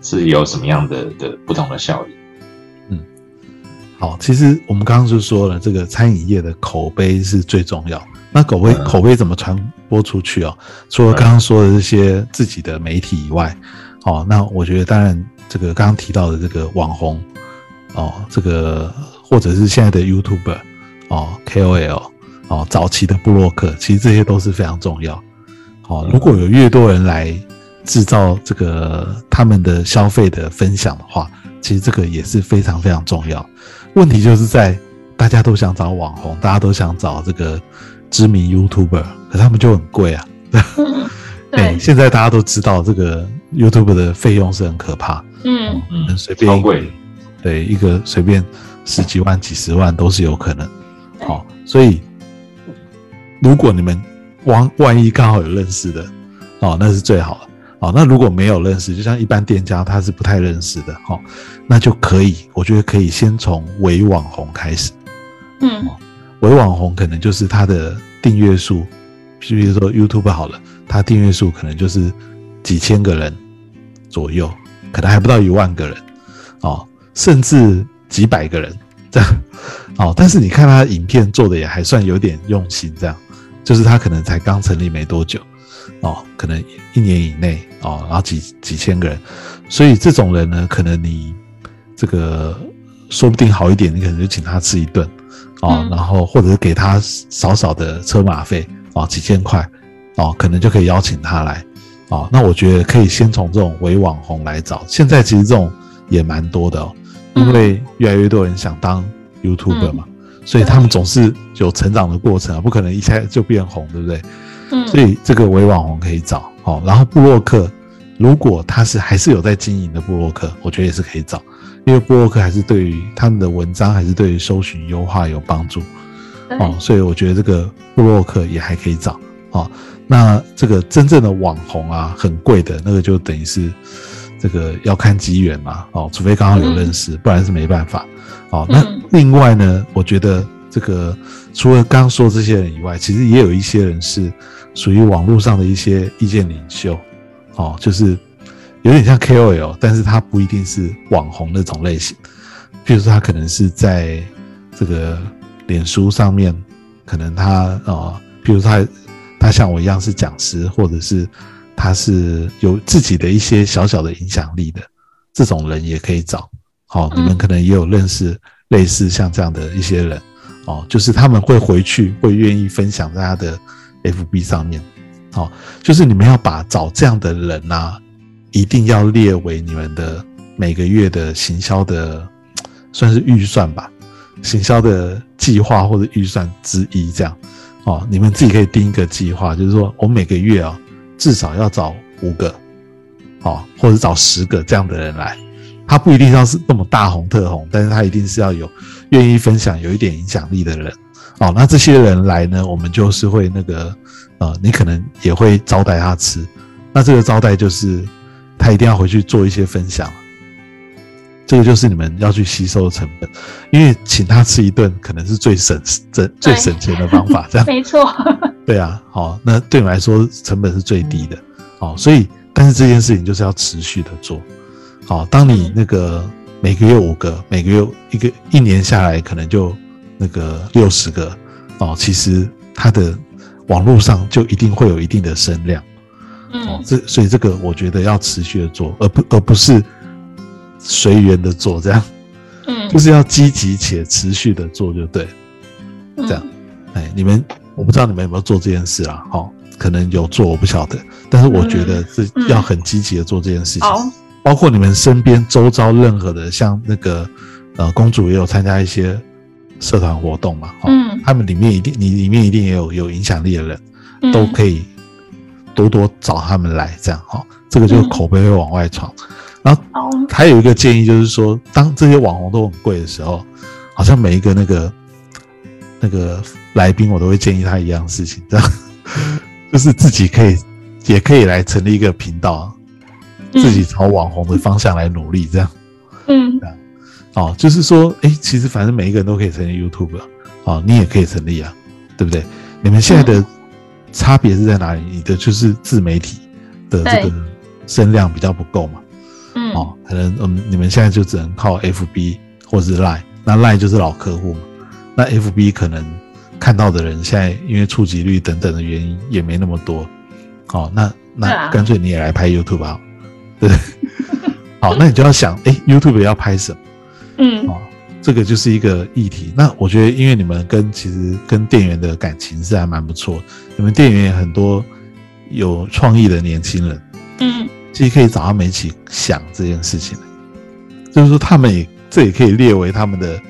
是有什么样的的不同的效应？嗯好，其实我们刚刚就说了，这个餐饮业的口碑是最重要。那口碑口碑怎么传播出去哦？除了刚刚说的这些自己的媒体以外，哦，那我觉得当然这个刚刚提到的这个网红，哦，这个或者是现在的 YouTuber，哦，KOL，哦，早期的布洛克，其实这些都是非常重要。哦，如果有越多人来制造这个他们的消费的分享的话，其实这个也是非常非常重要。问题就是在大家都想找网红，大家都想找这个知名 YouTuber，可他们就很贵啊。对，现在大家都知道这个 YouTuber 的费用是很可怕。嗯嗯，随便超贵。对，一个随便十几万、几十万都是有可能。好，所以如果你们万万一刚好有认识的，哦，那是最好的。哦，那如果没有认识，就像一般店家他是不太认识的，哈，那就可以，我觉得可以先从伪网红开始。嗯，伪网红可能就是他的订阅数，比如说 YouTube 好了，他订阅数可能就是几千个人左右，可能还不到一万个人，哦，甚至几百个人这样，哦，但是你看他影片做的也还算有点用心，这样，就是他可能才刚成立没多久。哦，可能一年以内哦，然后几几千个人，所以这种人呢，可能你这个说不定好一点，你可能就请他吃一顿哦，然后或者是给他少少的车马费哦，几千块哦，可能就可以邀请他来哦。那我觉得可以先从这种伪网红来找，现在其实这种也蛮多的哦，因为越来越多人想当 YouTuber 嘛，所以他们总是有成长的过程啊，不可能一下就变红，对不对？所以这个伪网红可以找哦，然后布洛克，如果他是还是有在经营的布洛克，我觉得也是可以找，因为布洛克还是对于他们的文章还是对于搜寻优化有帮助哦，所以我觉得这个布洛克也还可以找。哦。那这个真正的网红啊，很贵的那个就等于是这个要看机缘嘛哦，除非刚好有认识，不然是没办法哦。那另外呢，我觉得这个除了刚刚说这些人以外，其实也有一些人是属于网络上的一些意见领袖，哦，就是有点像 KOL，但是他不一定是网红那种类型。比如说，他可能是在这个脸书上面，可能他啊，比如他他像我一样是讲师，或者是他是有自己的一些小小的影响力的这种人也可以找。好，你们可能也有认识类似像这样的一些人。哦，就是他们会回去，会愿意分享在他的 FB 上面。哦，就是你们要把找这样的人呐，一定要列为你们的每个月的行销的，算是预算吧，行销的计划或者预算之一这样。哦，你们自己可以定一个计划，就是说我每个月啊，至少要找五个，哦，或者找十个这样的人来。他不一定要是那么大红特红，但是他一定是要有愿意分享、有一点影响力的人哦。那这些人来呢，我们就是会那个呃，你可能也会招待他吃。那这个招待就是他一定要回去做一些分享，这个就是你们要去吸收的成本。因为请他吃一顿，可能是最省、最最省钱的方法。这样 没错。对啊，好，那对你来说成本是最低的哦。所以，但是这件事情就是要持续的做。好，当你那个每个月五个，每个月一个，一年下来可能就那个六十个哦，其实它的网络上就一定会有一定的声量，嗯，这所以这个我觉得要持续的做，而不而不是随缘的做，这样，嗯，就是要积极且持续的做就对，这样，哎，你们我不知道你们有没有做这件事啊？好，可能有做，我不晓得，但是我觉得是要很积极的做这件事情。包括你们身边周遭任何的，像那个呃公主也有参加一些社团活动嘛，嗯，他们里面一定你里面一定也有有影响力的人，都可以多多找他们来，这样哈，这个就口碑会往外传。然后还有一个建议就是说，当这些网红都很贵的时候，好像每一个那个那个来宾，我都会建议他一样事情，这样 就是自己可以也可以来成立一个频道。自己朝网红的方向来努力，这样，嗯，哦，就是说，哎，其实反正每一个人都可以成立 YouTube，哦，你也可以成立啊，对不对？你们现在的差别是在哪里？你的就是自媒体的这个声量比较不够嘛，嗯，哦，可能嗯，你们现在就只能靠 FB 或者是 Line，那 Line 就是老客户嘛，那 FB 可能看到的人现在因为触及率等等的原因也没那么多，哦，那那干脆你也来拍 YouTube 啊。对，好，那你就要想，哎，YouTube 要拍什么？嗯，啊，这个就是一个议题。那我觉得，因为你们跟其实跟店员的感情是还蛮不错，你们店员也很多有创意的年轻人，嗯，其实可以找他们一起想这件事情，就是说他们也这也可以列为他们的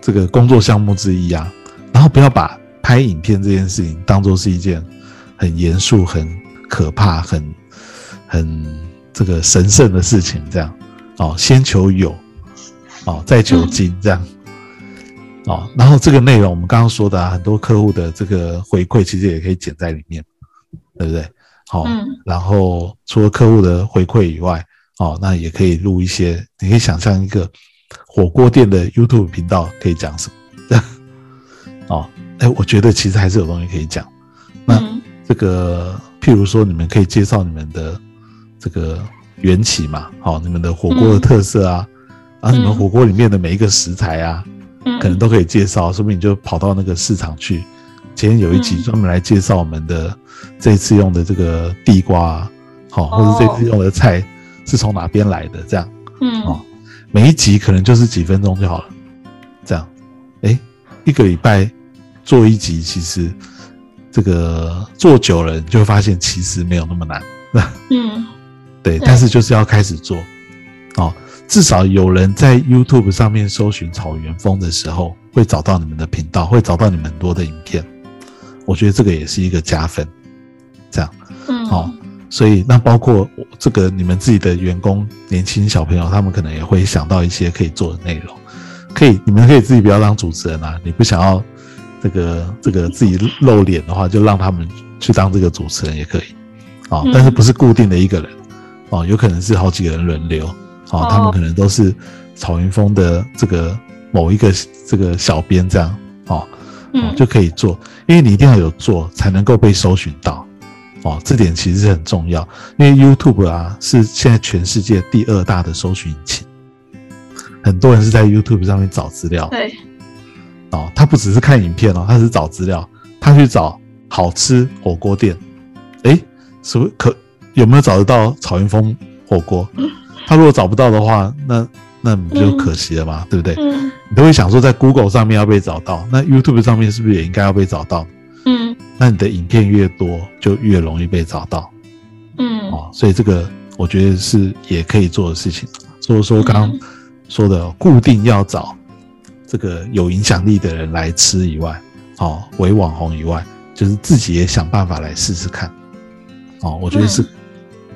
这个工作项目之一啊。然后不要把拍影片这件事情当做是一件很严肃、很可怕、很。很这个神圣的事情，这样哦，先求有，哦，再求精，这样哦，然后这个内容我们刚刚说的啊很多客户的这个回馈，其实也可以剪在里面，对不对？好，然后除了客户的回馈以外，哦，那也可以录一些，你可以想象一个火锅店的 YouTube 频道可以讲什么？哦，哎，我觉得其实还是有东西可以讲。那这个，譬如说，你们可以介绍你们的。这个缘起嘛，好，你们的火锅的特色啊，然后你们火锅里面的每一个食材啊，可能都可以介绍，说不定你就跑到那个市场去。今天有一集专门来介绍我们的这次用的这个地瓜，好，或者这次用的菜是从哪边来的，这样，嗯，哦，每一集可能就是几分钟就好了，这样，哎，一个礼拜做一集，其实这个做久了，你就会发现其实没有那么难，嗯。对，但是就是要开始做，哦，至少有人在 YouTube 上面搜寻草原风的时候，会找到你们的频道，会找到你们很多的影片。我觉得这个也是一个加分，这样，嗯，好，所以那包括这个你们自己的员工、年轻小朋友，他们可能也会想到一些可以做的内容，可以，你们可以自己不要当主持人啊，你不想要这个这个自己露脸的话，就让他们去当这个主持人也可以，啊，但是不是固定的一个人。哦，有可能是好几个人轮流，哦，他们可能都是草云峰的这个某一个这个小编这样，哦，嗯。就可以做，因为你一定要有做才能够被搜寻到，哦，这点其实是很重要，因为 YouTube 啊是现在全世界第二大的搜寻引擎，很多人是在 YouTube 上面找资料，对，哦，他不只是看影片哦，他是找资料，他去找好吃火锅店，诶，是不是可有没有找得到草原风火锅？他如果找不到的话，那那你就可惜了嘛，对不对？嗯你都会想说，在 Google 上面要被找到，那 YouTube 上面是不是也应该要被找到？嗯那你的影片越多，就越容易被找到嗯哦。所以这个我觉得是也可以做的事情。所以说刚刚嗯说的，固定要找这个有影响力的人来吃以外，哦，为网红以外，就是自己也想办法来试试看。哦，我觉得是、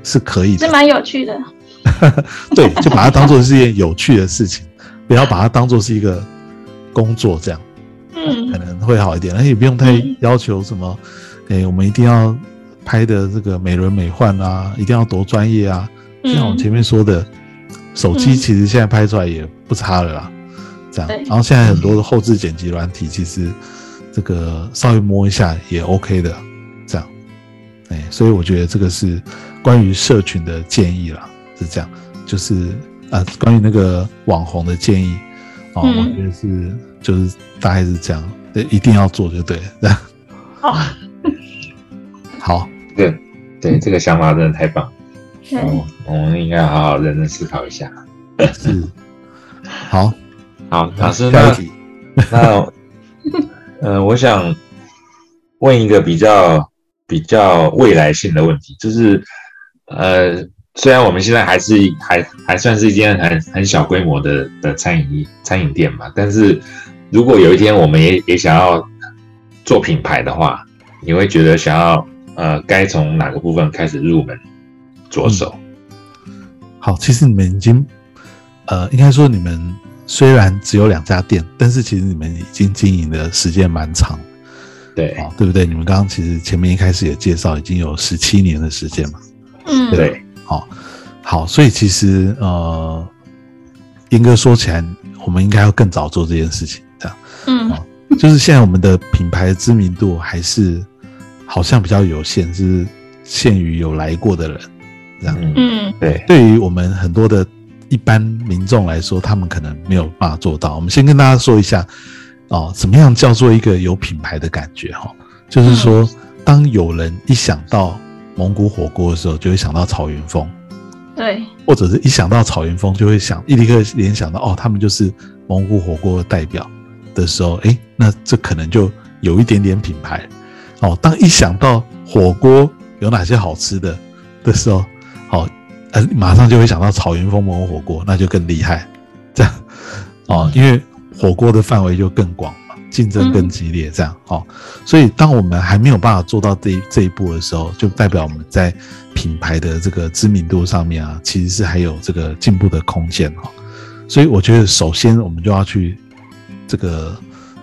是可以的是。蛮有趣的。对，就把它当做是一件有趣的事情，不要把它当做是一个工作这样。嗯可嗯能会好一点，而且也不用太嗯要求什么，诶、我们一定要拍的这个美轮美奂啊，一定要多专业啊。就像我前面说的，手机嗯其实现在拍出来也不差了啦，这样。然后现在很多的后置剪辑软体，其实这个稍微摸一下也 OK 的，这样。哎、所以我觉得这个是关于社群的建议啦，是这样，就是啊，关于那个网红的建议哦，嗯。我觉得是就是大概是这样，对，一定要做就对了，这样。好，好，对对，这个想法真的太棒，我们应该好好认真思考一下。是。好，好，老师，那那，呃，我想问一个比较比较未来性的问题，就是，呃，虽然我们现在还是还还算是一间很很小规模的的餐饮业餐饮店嘛，但是如果有一天我们也也想要做品牌的话，你会觉得想要呃该从哪个部分开始入门着手？好，其实你们已经，呃，应该说你们虽然只有两家店，但是其实你们已经经营的时间蛮长，对哦，对不对？你们刚刚其实前面一开始也介绍，已经有十七年的时间嘛，嗯对，好，好，所以其实呃，严格说起来，我们应该要更早做这件事情，这样。嗯就是现在我们的品牌知名度还是好像比较有限，是限于有来过的人这样。嗯，嗯对，对于我们很多的一般民众来说，他们可能没有办法做到。我们先跟大家说一下哦，怎么样叫做一个有品牌的感觉哈、就是说，当有人一想到蒙古火锅的时候，就会想到草原风。对，或者是一想到草原风，就会想一立刻联想到哦，他们就是蒙古火锅的代表的时候，诶，那这可能就有一点点品牌哦。当一想到火锅有哪些好吃的的时候，好、呃，马上就会想到草原风蒙古火锅，那就更厉害，这样哦，因为火锅的范围就更广嘛，竞争更激烈，这样哦。所以当我们还没有办法做到这这一步的时候，就代表我们在品牌的这个知名度上面啊，其实是还有这个进步的空间哈。所以我觉得，首先我们就要去这个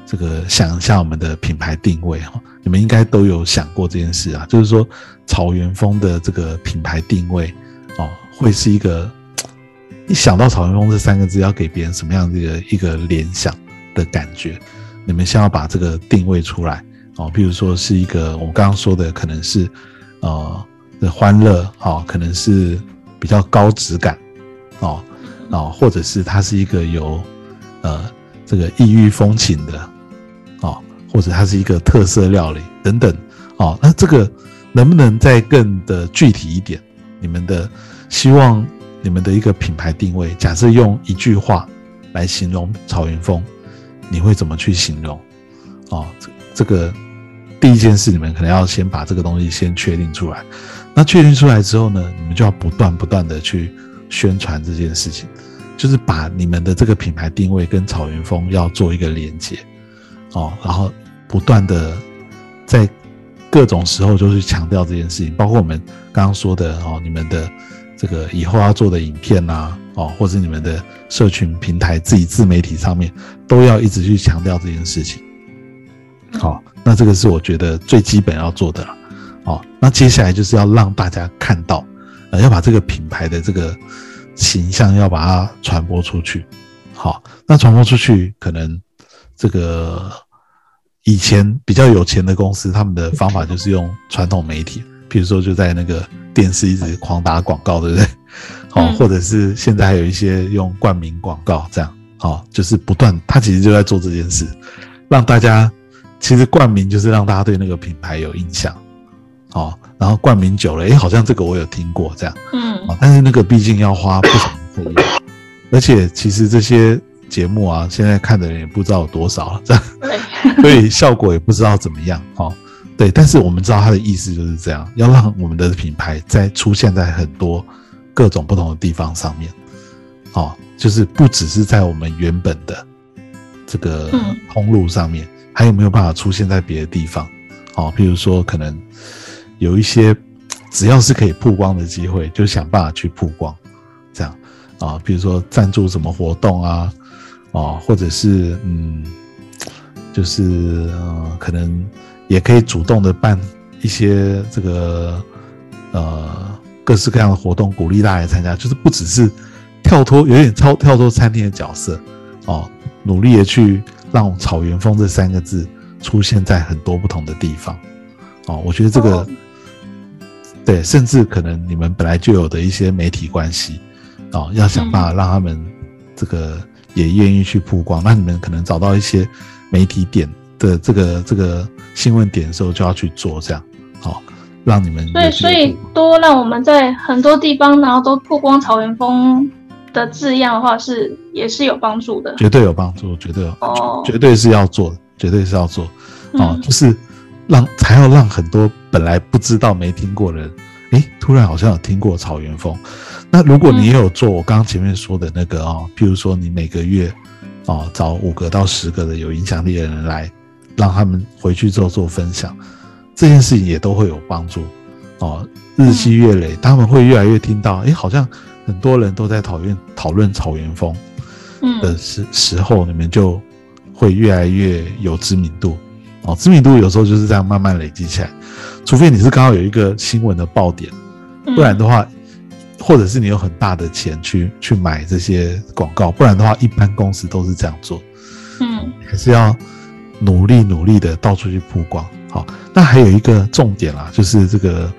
这个想一下我们的品牌定位哈。你们应该都有想过这件事啊，就是说草原风的这个品牌定位哦，会是一个一想到草原风这三个字，要给别人什么样的一个一个联想的感觉？你们先要把这个定位出来哦，比如说是一个我们刚刚说的，可能是呃的欢乐哦，可能是比较高质感哦哦，或者是它是一个有呃这个异域风情的哦，或者它是一个特色料理等等哦，那这个能不能再更的具体一点？你们的希望你们的一个品牌定位，假设用一句话来形容草原风，你会怎么去形容？哦，这这个第一件事，你们可能要先把这个东西先确定出来。那确定出来之后呢，你们就要不断不断的去宣传这件事情，就是把你们的这个品牌定位跟草原风要做一个连接，哦，然后不断的在各种时候就去强调这件事情，包括我们刚刚说的哦，你们的这个以后要做的影片呐、哦，或者你们的社群平台、自己自媒体上面，都要一直去强调这件事情。好、那这个是我觉得最基本要做的了。哦，那接下来就是要让大家看到，呃，要把这个品牌的这个形象要把它传播出去。好，那传播出去，可能这个以前比较有钱的公司，他们的方法就是用传统媒体，比如说就在那个电视一直狂打广告，对不对？好，或者是现在还有一些用冠名广告这样，好，就是不断，他其实就在做这件事，让大家其实冠名就是让大家对那个品牌有印象，好，然后冠名久了，哎，好像这个我有听过这样，嗯，但是那个毕竟要花不少费用，而且其实这些节目啊，现在看的人也不知道有多少了，这样，所以效果也不知道怎么样，哦，对，但是我们知道他的意思就是这样，要让我们的品牌在出现在很多。各种不同的地方上面，哦，就是不只是在我们原本的这个通路上面，还有没有办法出现在别的地方？哦，譬如说可能有一些只要是可以曝光的机会，就想办法去曝光，这样啊，比如说赞助什么活动啊，哦，或者是嗯，就是呃，可能也可以主动的办一些这个呃。各式各样的活动，鼓励大家参加，就是不只是跳脱，有点超跳脱餐厅的角色哦，努力的去让草原风这三个字出现在很多不同的地方哦。我觉得这个对，甚至可能你们本来就有的一些媒体关系哦，要想办法让他们这个也愿意去曝光。那你们可能找到一些媒体点的这个这个新闻点的时候，就要去做这样好。让你们对所以多让我们在很多地方，然后都曝光草原风的字样的话，是也是有帮助的，绝对有帮助，绝对哦，绝对是要做的，绝对是要做哦，就是让才要让很多本来不知道没听过的人，诶，突然好像有听过草原风。那如果你也有做我刚刚前面说的那个哦，譬如说你每个月哦找五个到十个的有影响力的人来，让他们回去之后做分享。这件事情也都会有帮助哦，日积月累，他们会越来越听到，哎，好像很多人都在讨论讨论草原风的时时候，你们就会越来越有知名度哦。知名度有时候就是这样慢慢累积起来，除非你是刚好有一个新闻的爆点，不然的话，或者是你有很大的钱去去买这些广告，不然的话，一般公司都是这样做。嗯，还是要努力努力的到处去曝光。好，那还有一个重点啦，就是这个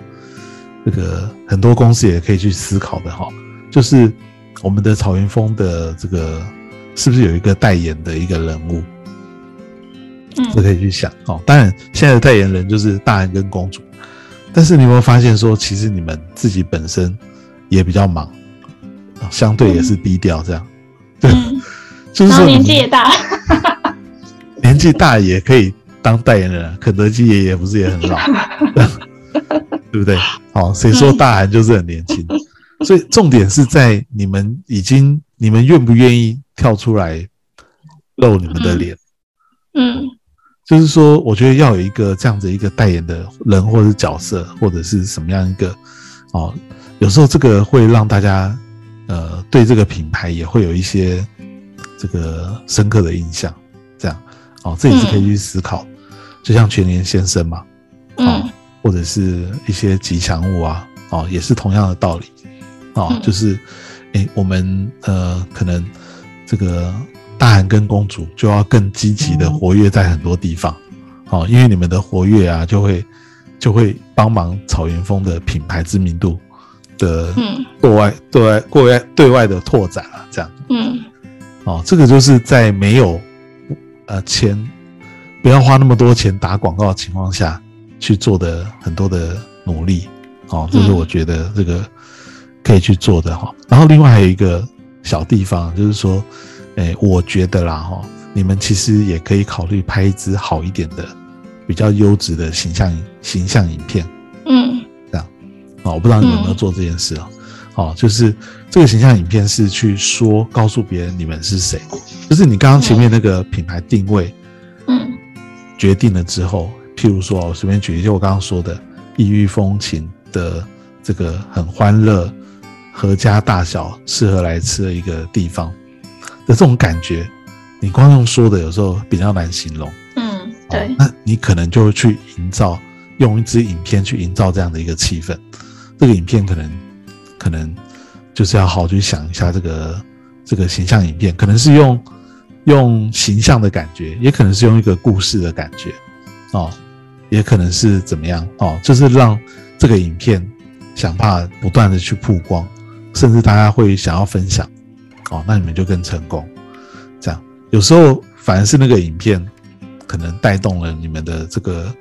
这个很多公司也可以去思考的哈，就是我们的草原风的这个是不是有一个代言的一个人物？嗯，这可以去想哦。当然，现在的代言人就是大安跟公主，但是你有没有发现说，其实你们自己本身也比较忙，相对也是低调这样，对，就是说年纪也大，年纪大也可以。当代言人，肯德基爷爷不是也很老，对不对？好，谁说大韩就是很年轻？所以重点是在你们已经，你们愿不愿意跳出来露你们的脸？嗯，就是说，我觉得要有一个这样子一个代言的人，或者角色，或者是什么样一个哦，有时候这个会让大家呃对这个品牌也会有一些这个深刻的印象，哦，这也是可以去思考。就像全年先生嘛，嗯，或者是一些吉祥物啊，哦，也是同样的道理，哦，就是，哎，我们呃，可能这个大韩跟公主就要更积极的活跃在很多地方，哦，因为你们的活跃啊，就会就会帮忙草原风的品牌知名度的对外对外对外对外的拓展啊，这样，嗯，哦，这个就是在没有呃钱。不要花那么多钱打广告的情况下去做的很多的努力，哦，这是我觉得这个可以去做的哈。然后另外还有一个小地方，就是说，哎，我觉得啦哈，你们其实也可以考虑拍一支好一点的、比较优质的形象形象影片，嗯，这样，啊，我不知道你有没有做这件事啊？哦，就是这个形象影片是去说告诉别人你们是谁，就是你刚刚前面那个品牌定位，嗯。决定了之后，譬如说，我随便举一就我刚刚说的异域风情的这个很欢乐、合家大小适合来吃的一个地方的这种感觉，你光用说的有时候比较难形容。嗯，对。那你可能就会去营造，用一支影片去营造这样的一个气氛。这个影片可能可能就是要好好去想一下这个这个形象影片，可能是用用形象的感觉，也可能是用一个故事的感觉，哦，也可能是怎么样哦，就是让这个影片想办法不断的去曝光，甚至大家会想要分享，哦，那你们就更成功。这样有时候反而是那个影片可能带动了你们的这个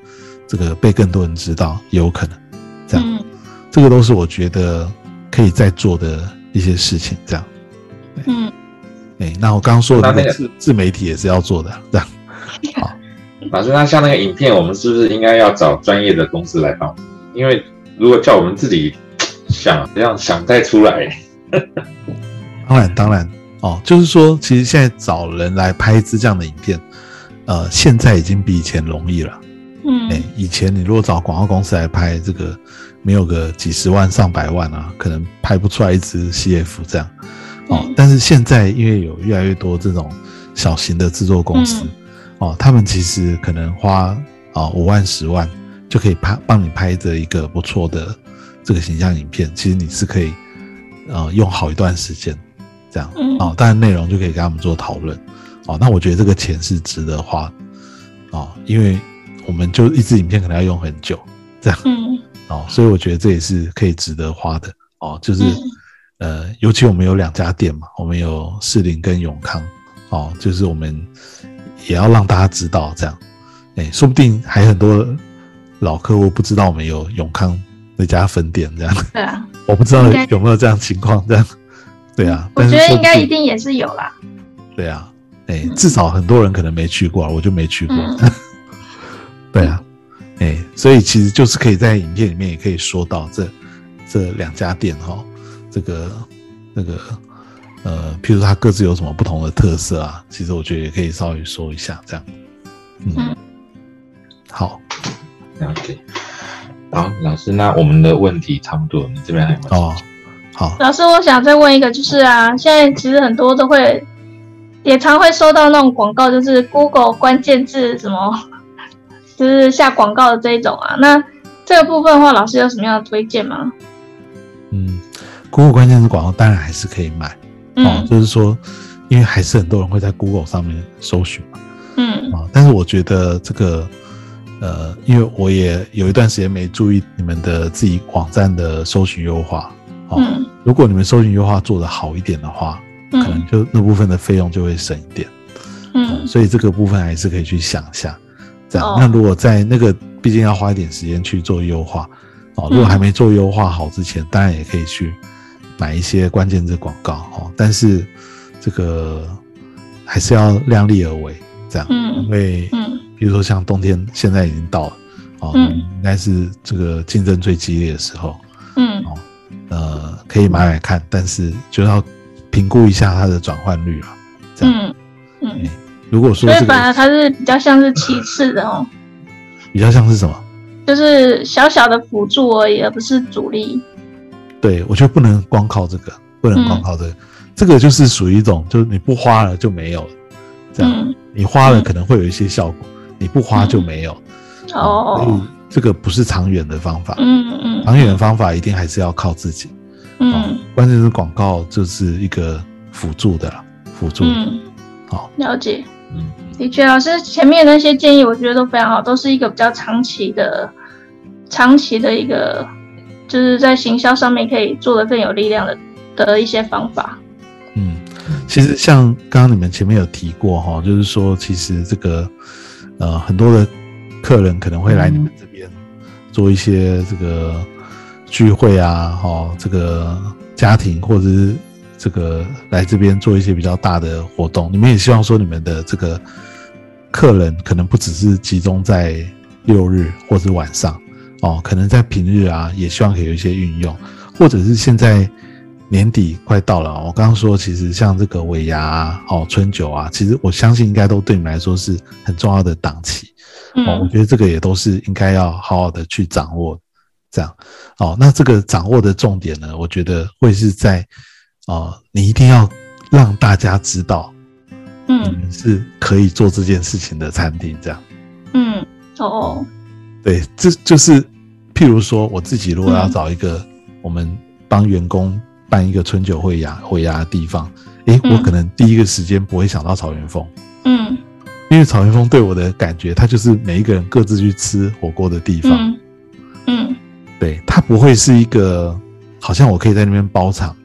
这个被更多人知道，也有可能这样。嗯这个都是我觉得可以再做的一些事情。这样，嗯哎，那我刚刚说的那个个自自媒体也是要做的，这样。好老师，那像那个影片，我们是不是应该要找专业的公司来帮？因为如果叫我们自己想，这样想再出来。当然，当然哦，就是说，其实现在找人来拍一支这样的影片，呃，现在已经比以前容易了。哎嗯，以前你如果找广告公司来拍，这个没有个几十万、上百万啊，可能拍不出来一支 CF 这样。哦嗯，但是现在因为有越来越多这种小型的制作公司，嗯哦，他们其实可能花啊五万、十万就可以拍帮你拍着一个不错的这个形象影片，其实你是可以呃用好一段时间这样。嗯哦，当然内容就可以跟他们做讨论。哦，那我觉得这个钱是值得花的哦，因为我们就一支影片可能要用很久这样。嗯哦，所以我觉得这也是可以值得花的哦，就是、嗯。呃，尤其我们有两家店嘛，我们有士林跟永康哦，就是我们也要让大家知道这样，哎，说不定还很多老客户不知道我们有永康那家分店这样，对啊，我不知道有没有这样情况这样，对啊，我觉得应该一定也是有啦。对啊，哎，至少很多人可能没去过，我就没去过。嗯。对啊，哎，所以其实就是可以在影片里面也可以说到这这两家店哈、这个那个呃，譬如它各自有什么不同的特色啊，其实我觉得也可以稍微说一下这样。嗯，嗯好，了解。好，老师，那我们的问题差不多，你这边还有没有？哦，好，老师，我想再问一个，就是啊，现在其实很多都会，也常会收到那种广告，就是 Google 关键字什么，就是下广告的这一种啊。那这个部分的话，老师有什么样的推荐吗？嗯，Google 关键字广告当然还是可以买哦，嗯就是说，因为还是很多人会在 Google 上面搜寻嘛。嗯啊，但是我觉得这个，呃，因为我也有一段时间没注意你们的自己网站的搜寻优化，哦，嗯如果你们搜寻优化做得好一点的话，可能嗯就那部分的费用就会省一点，嗯所以这个部分还是可以去想一下。这样，哦。那如果在那个毕竟要花一点时间去做优化，哦，如果还没做优化好之前，当然也可以去买一些关键字广告，哦，但是这个还是要量力而为，这样，嗯。因为嗯。比如说像冬天现在已经到了，哦，嗯。应该是这个竞争最激烈的时候，嗯。呃，可以买买看，但是就要评估一下它的转换率了。这样，嗯。嗯，如果说这所以反而它是比较像是其次的哦，比较像是什么？就是小小的辅助而已，而不是主力。对我觉得不能光靠这个，不能光靠这嗯个，这个就是属于一种，就是你不花了就没有了，这样，嗯你花了可能会有一些效果，你不花就没有。所哦以，这个不是长远的方法，嗯嗯长远的方法一定还是要靠自己。哦嗯，关键是广告就是一个辅助的啦，辅助。嗯，好，了解。嗯，的确，老师前面那些建议，我觉得都非常好，都是一个比较长期的、长期的一个，就是在行销上面可以做的更有力量的的一些方法。嗯，其实像刚刚你们前面有提过哈，就是说其实这个呃很多的客人可能会来你们这边做一些这个聚会啊，哈，这个家庭或者是这个来这边做一些比较大的活动，你们也希望说你们的这个客人可能不只是集中在六日或者晚上哦，可能在平日啊也希望可以有一些运用，或者是现在。年底快到了，我刚刚说，其实像这个尾牙啊、哦春酒啊，其实我相信应该都对你们来说是很重要的档期哦。我嗯觉得这个也都是应该要好好的去掌握，这样哦。那这个掌握的重点呢，我觉得会是在哦，你一定要让大家知道你嗯们是可以做这件事情的餐厅，这样。嗯，哦，对，这就是譬如说我自己如果要嗯。找一个我们帮员工办一个春酒会呀、会呀的地方，诶，我嗯可能第一个时间不会想到草原风，嗯。因为草原风对我的感觉，它就是每一个人各自去吃火锅的地方，嗯。嗯。对，它不会是一个好像我可以在那边包场，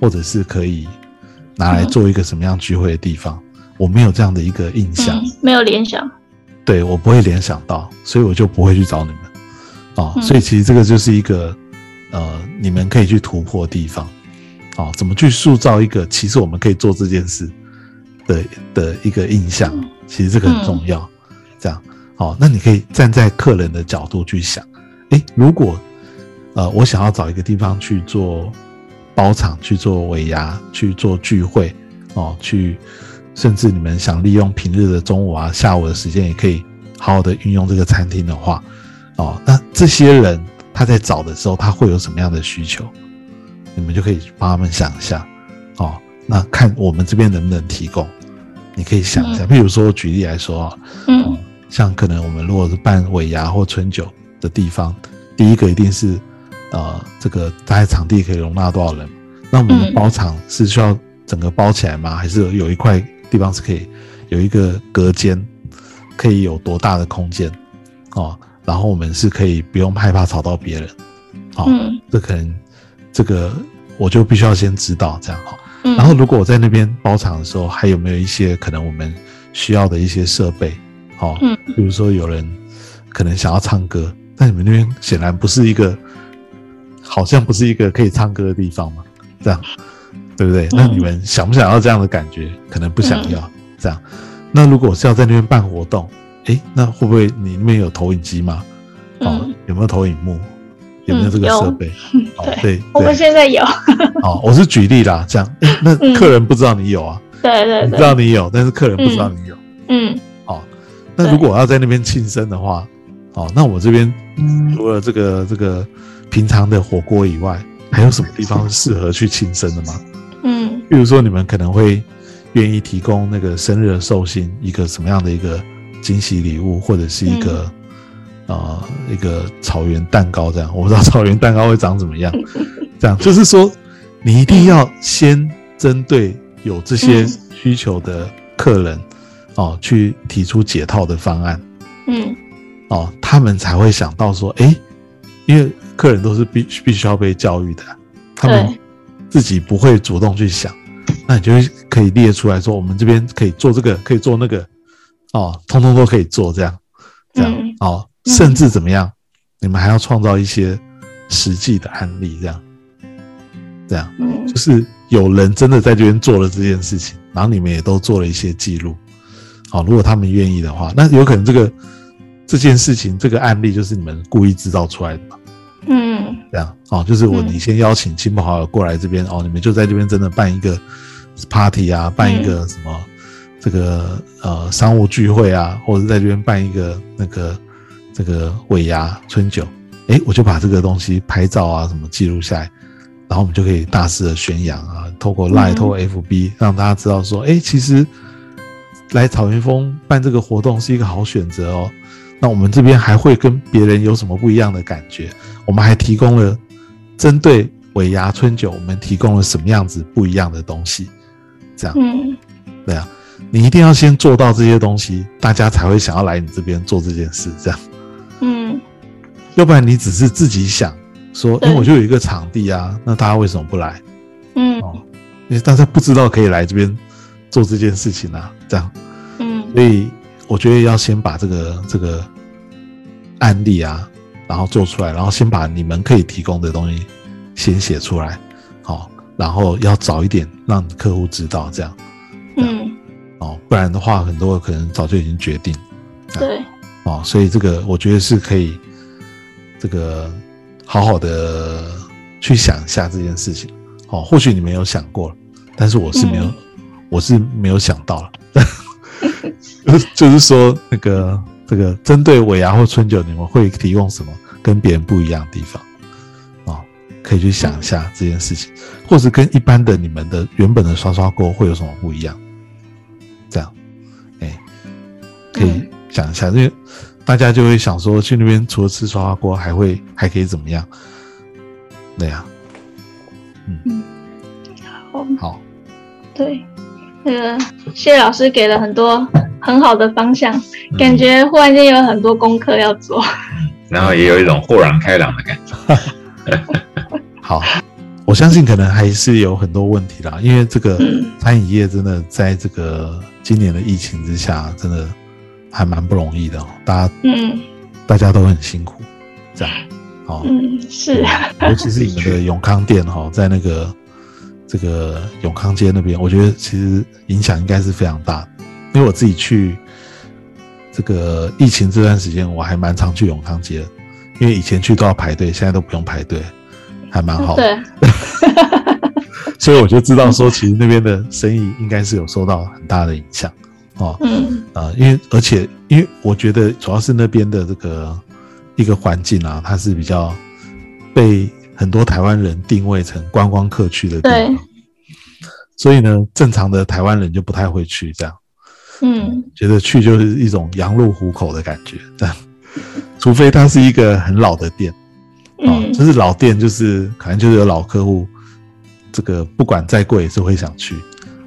或者是可以拿来做一个什么样聚会的地方，我没有这样的一个印象，嗯，没有联想。对我不会联想到，所以我就不会去找你们哦。嗯所以其实这个就是一个呃，你们可以去突破的地方哦。怎么去塑造一个其实我们可以做这件事的的一个印象？其实这个很重要。这样哦，那你可以站在客人的角度去想，诶，如果呃我想要找一个地方去做包场、去做尾牙、去做聚会哦，去甚至你们想利用平日的中午啊、下午的时间，也可以好好的运用这个餐厅的话，哦，那这些人他在找的时候，他会有什么样的需求？你们就可以帮他们想一下，哦，那看我们这边能不能提供。你可以想一下，比如说举例来说啊，嗯像可能我们如果是办尾牙或春酒的地方，第一个一定是呃，这个大概场地可以容纳多少人？那我们的嗯包场是需要整个包起来吗？还是有有一块地方是可以有一个隔间，可以有多大的空间？哦，然后我们是可以不用害怕吵到别人。哦，嗯这可能这个我就必须要先知道这样哈。嗯，然后，如果我在那边包场的时候，还有没有一些可能我们需要的一些设备？哦，嗯比如说有人可能想要唱歌，但你们那边显然不是一个，好像不是一个可以唱歌的地方嘛，这样对不对？那你们想不想要这样的感觉？可能不想要这样。那如果是要在那边办活动，诶，那会不会你那边有投影机吗？哦嗯，有没有投影幕？有没有这个设备？哦，对们对，现在有，哦，我是举例啦，这样，诶那嗯客人不知道你有啊，对对你知道，你有，但是客人不知道你有。嗯哦，那如果我要在那边庆生的话，哦，那我这边除了这个这个平常的火锅以外，还有什么地方是适合去庆生的吗？嗯比如说你们可能会愿意提供那个生日的寿星一个什么样的一个惊喜礼物，或者是一个、呃一个草原蛋糕这样，我不知道草原蛋糕会长怎么样。这样就是说，你一定要先针对有这些嗯需求的客人哦，去提出解套的方案嗯哦，他们才会想到说，诶，因为客人都是必必须要被教育的，他们自己不会主动去想，那你就会可以列出来说，我们这边可以做这个，可以做那个，哦，通通都可以做这样，这样、嗯。哦，嗯。甚至怎么样，你们还要创造一些实际的案例，这样，这样嗯。就是有人真的在这边做了这件事情，然后你们也都做了一些记录，好、如果他们愿意的话，那有可能这个这件事情这个案例就是你们故意制造出来的嘛。嗯。这样哦，就是我嗯。你先邀请亲朋好友过来这边哦，你们就在这边真的办一个 party 啊，办一个什么、这个呃商务聚会啊，或者在这边办一个那个这个尾牙春酒，诶，我就把这个东西拍照啊什么记录下来，然后我们就可以大肆的宣扬啊，透过 Line、嗯透过 FB 让大家知道说，诶，其实来草原峰办这个活动是一个好选择哦。那我们这边还会跟别人有什么不一样的感觉？我们还提供了针对尾牙春酒，我们提供了什么样子不一样的东西？这样嗯对啊，你一定要先做到这些东西，大家才会想要来你这边做这件事。这样，嗯要不然你只是自己想说，对哎，我就有一个场地啊，那大家为什么不来？嗯哦，因为大家不知道可以来这边做这件事情啊，这样。嗯所以我觉得要先把这个这个案例啊，然后做出来，然后先把你们可以提供的东西先写出来，好、然后要早一点让客户知道，这样嗯，哦，不然的话，很多可能早就已经决定对，哦，所以这个我觉得是可以这个好好的去想一下这件事情，哦，或许你没有想过，但是我是没有，嗯。我是没有想到了。就 是就是说，那个这个针对尾牙或春酒，你们会提供什么跟别人不一样的地方？哦，可以去想一下这件事情，或者跟一般的你们的原本的刷刷锅会有什么不一样？这样，哎，可以嗯想一下，因为大家就会想说，去那边除了吃刷刷锅，还会还可以怎么样？对呀、好，好，对，那个谢老师给了很多很好的方向，感觉忽然间有很多功课要做。然后也有一种豁然开朗的感觉。好，我相信可能还是有很多问题啦，因为这个餐饮业真的在这个今年的疫情之下，真的还蛮不容易的哦。大家，嗯大家都很辛苦，这样，哦，嗯，是啊，尤其是你们的永康店哈，在那个这个永康街那边，我觉得其实影响应该是非常大的。因为我自己去这个疫情这段时间，我还蛮常去永康街，因为以前去都要排队，现在都不用排队，还蛮好的。对，所以我就知道说，其实那边的生意应该是有受到很大的影响哦。嗯啊，因为而且因为我觉得主要是那边的这个一个环境啊，它是比较被很多台湾人定位成观光客去的地对。方，所以呢，正常的台湾人就不太会去这样，嗯。觉得去就是一种羊入虎口的感觉。这样，除非它是一个很老的店。哦，嗯就是老店，就是可能就是有老客户，这个不管再贵也是会想去。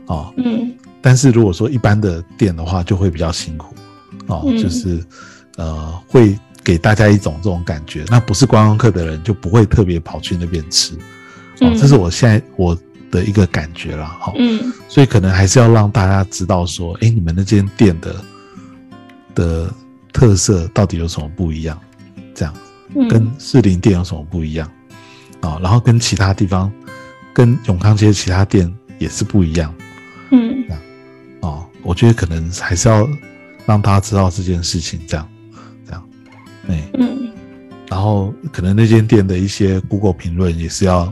哦，嗯。但是如果说一般的店的话，就会比较辛苦。哦，嗯。就是呃会给大家一种这种感觉。那不是观光客的人就不会特别跑去那边吃哦，嗯这是我现在我的一个感觉啦。哈、嗯所以可能还是要让大家知道说，哎，你们那间店的的特色到底有什么不一样？这样嗯，跟士林店有什么不一样啊、然后跟其他地方，跟永康街其他店也是不一样。嗯哦，我觉得可能还是要让大家知道这件事情，这样，哎，嗯。然后可能那间店的一些 Google 评论也是要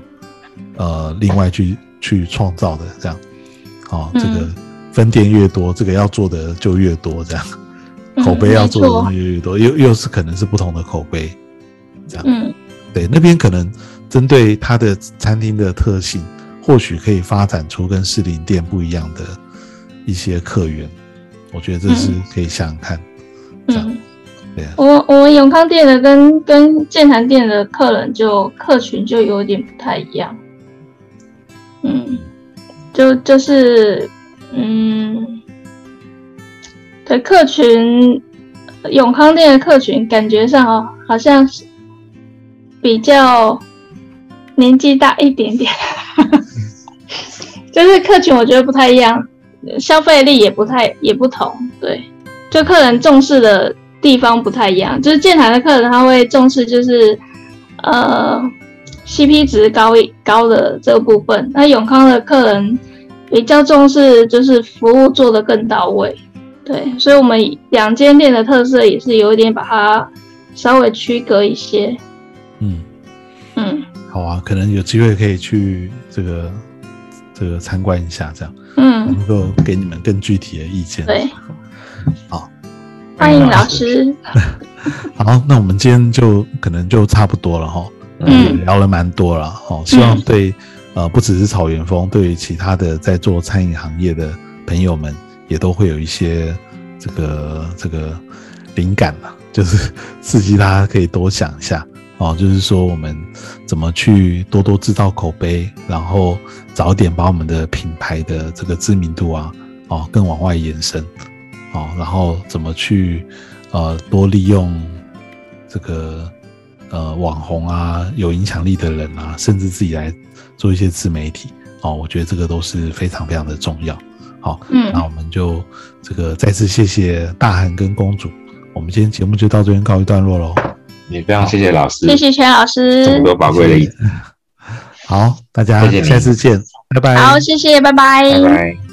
呃另外去去创造的，这样，哦，嗯。这个分店越多，这个要做的就越多，这样，嗯口碑要做的东西越多，又又是可能是不同的口碑，这样，嗯。对，那边可能针对它的餐厅的特性，或许可以发展出跟士林店不一样的一些客源。我觉得这是可以想想看，这样。嗯。我我们永康店的跟跟建潭店的客人就客群就有点不太一样，嗯，就就是嗯，对客群，永康店的客群感觉上哦，好像是比较年纪大一点点，就是客群我觉得不太一样，消费力也不太也不同，对，就客人重视的地方不太一样，就是建台的客人他会重视就是呃 CP 值高一高的这个部分，那永康的客人比较重视就是服务做得更到位，对，所以我们两间店的特色也是有一点把它稍微区隔一些，嗯，嗯。好啊，可能有机会可以去这个这个参观一下，这样。嗯，能够给你们更具体的意见。对，好，欢迎老师，好，那我们今天就可能就差不多了哈，嗯。也聊了蛮多了哈，希望对呃不只是草原风，对于其他的在做餐饮行业的朋友们，也都会有一些这个这个灵感嘛，就是刺激大家可以多想一下。哦，就是说我们怎么去多多制造口碑，然后早点把我们的品牌的这个知名度啊哦更往外延伸哦，然后怎么去呃多利用这个呃网红啊有影响力的人啊，甚至自己来做一些自媒体哦，我觉得这个都是非常非常的重要。好，嗯那我们就这个再次谢谢大韩跟公主，我们今天节目就到这边告一段落喽。也非常谢谢老师，谢谢全老师，这么多宝贵的意见，好，大家谢谢你下次见，拜拜。好，谢谢，拜拜拜拜。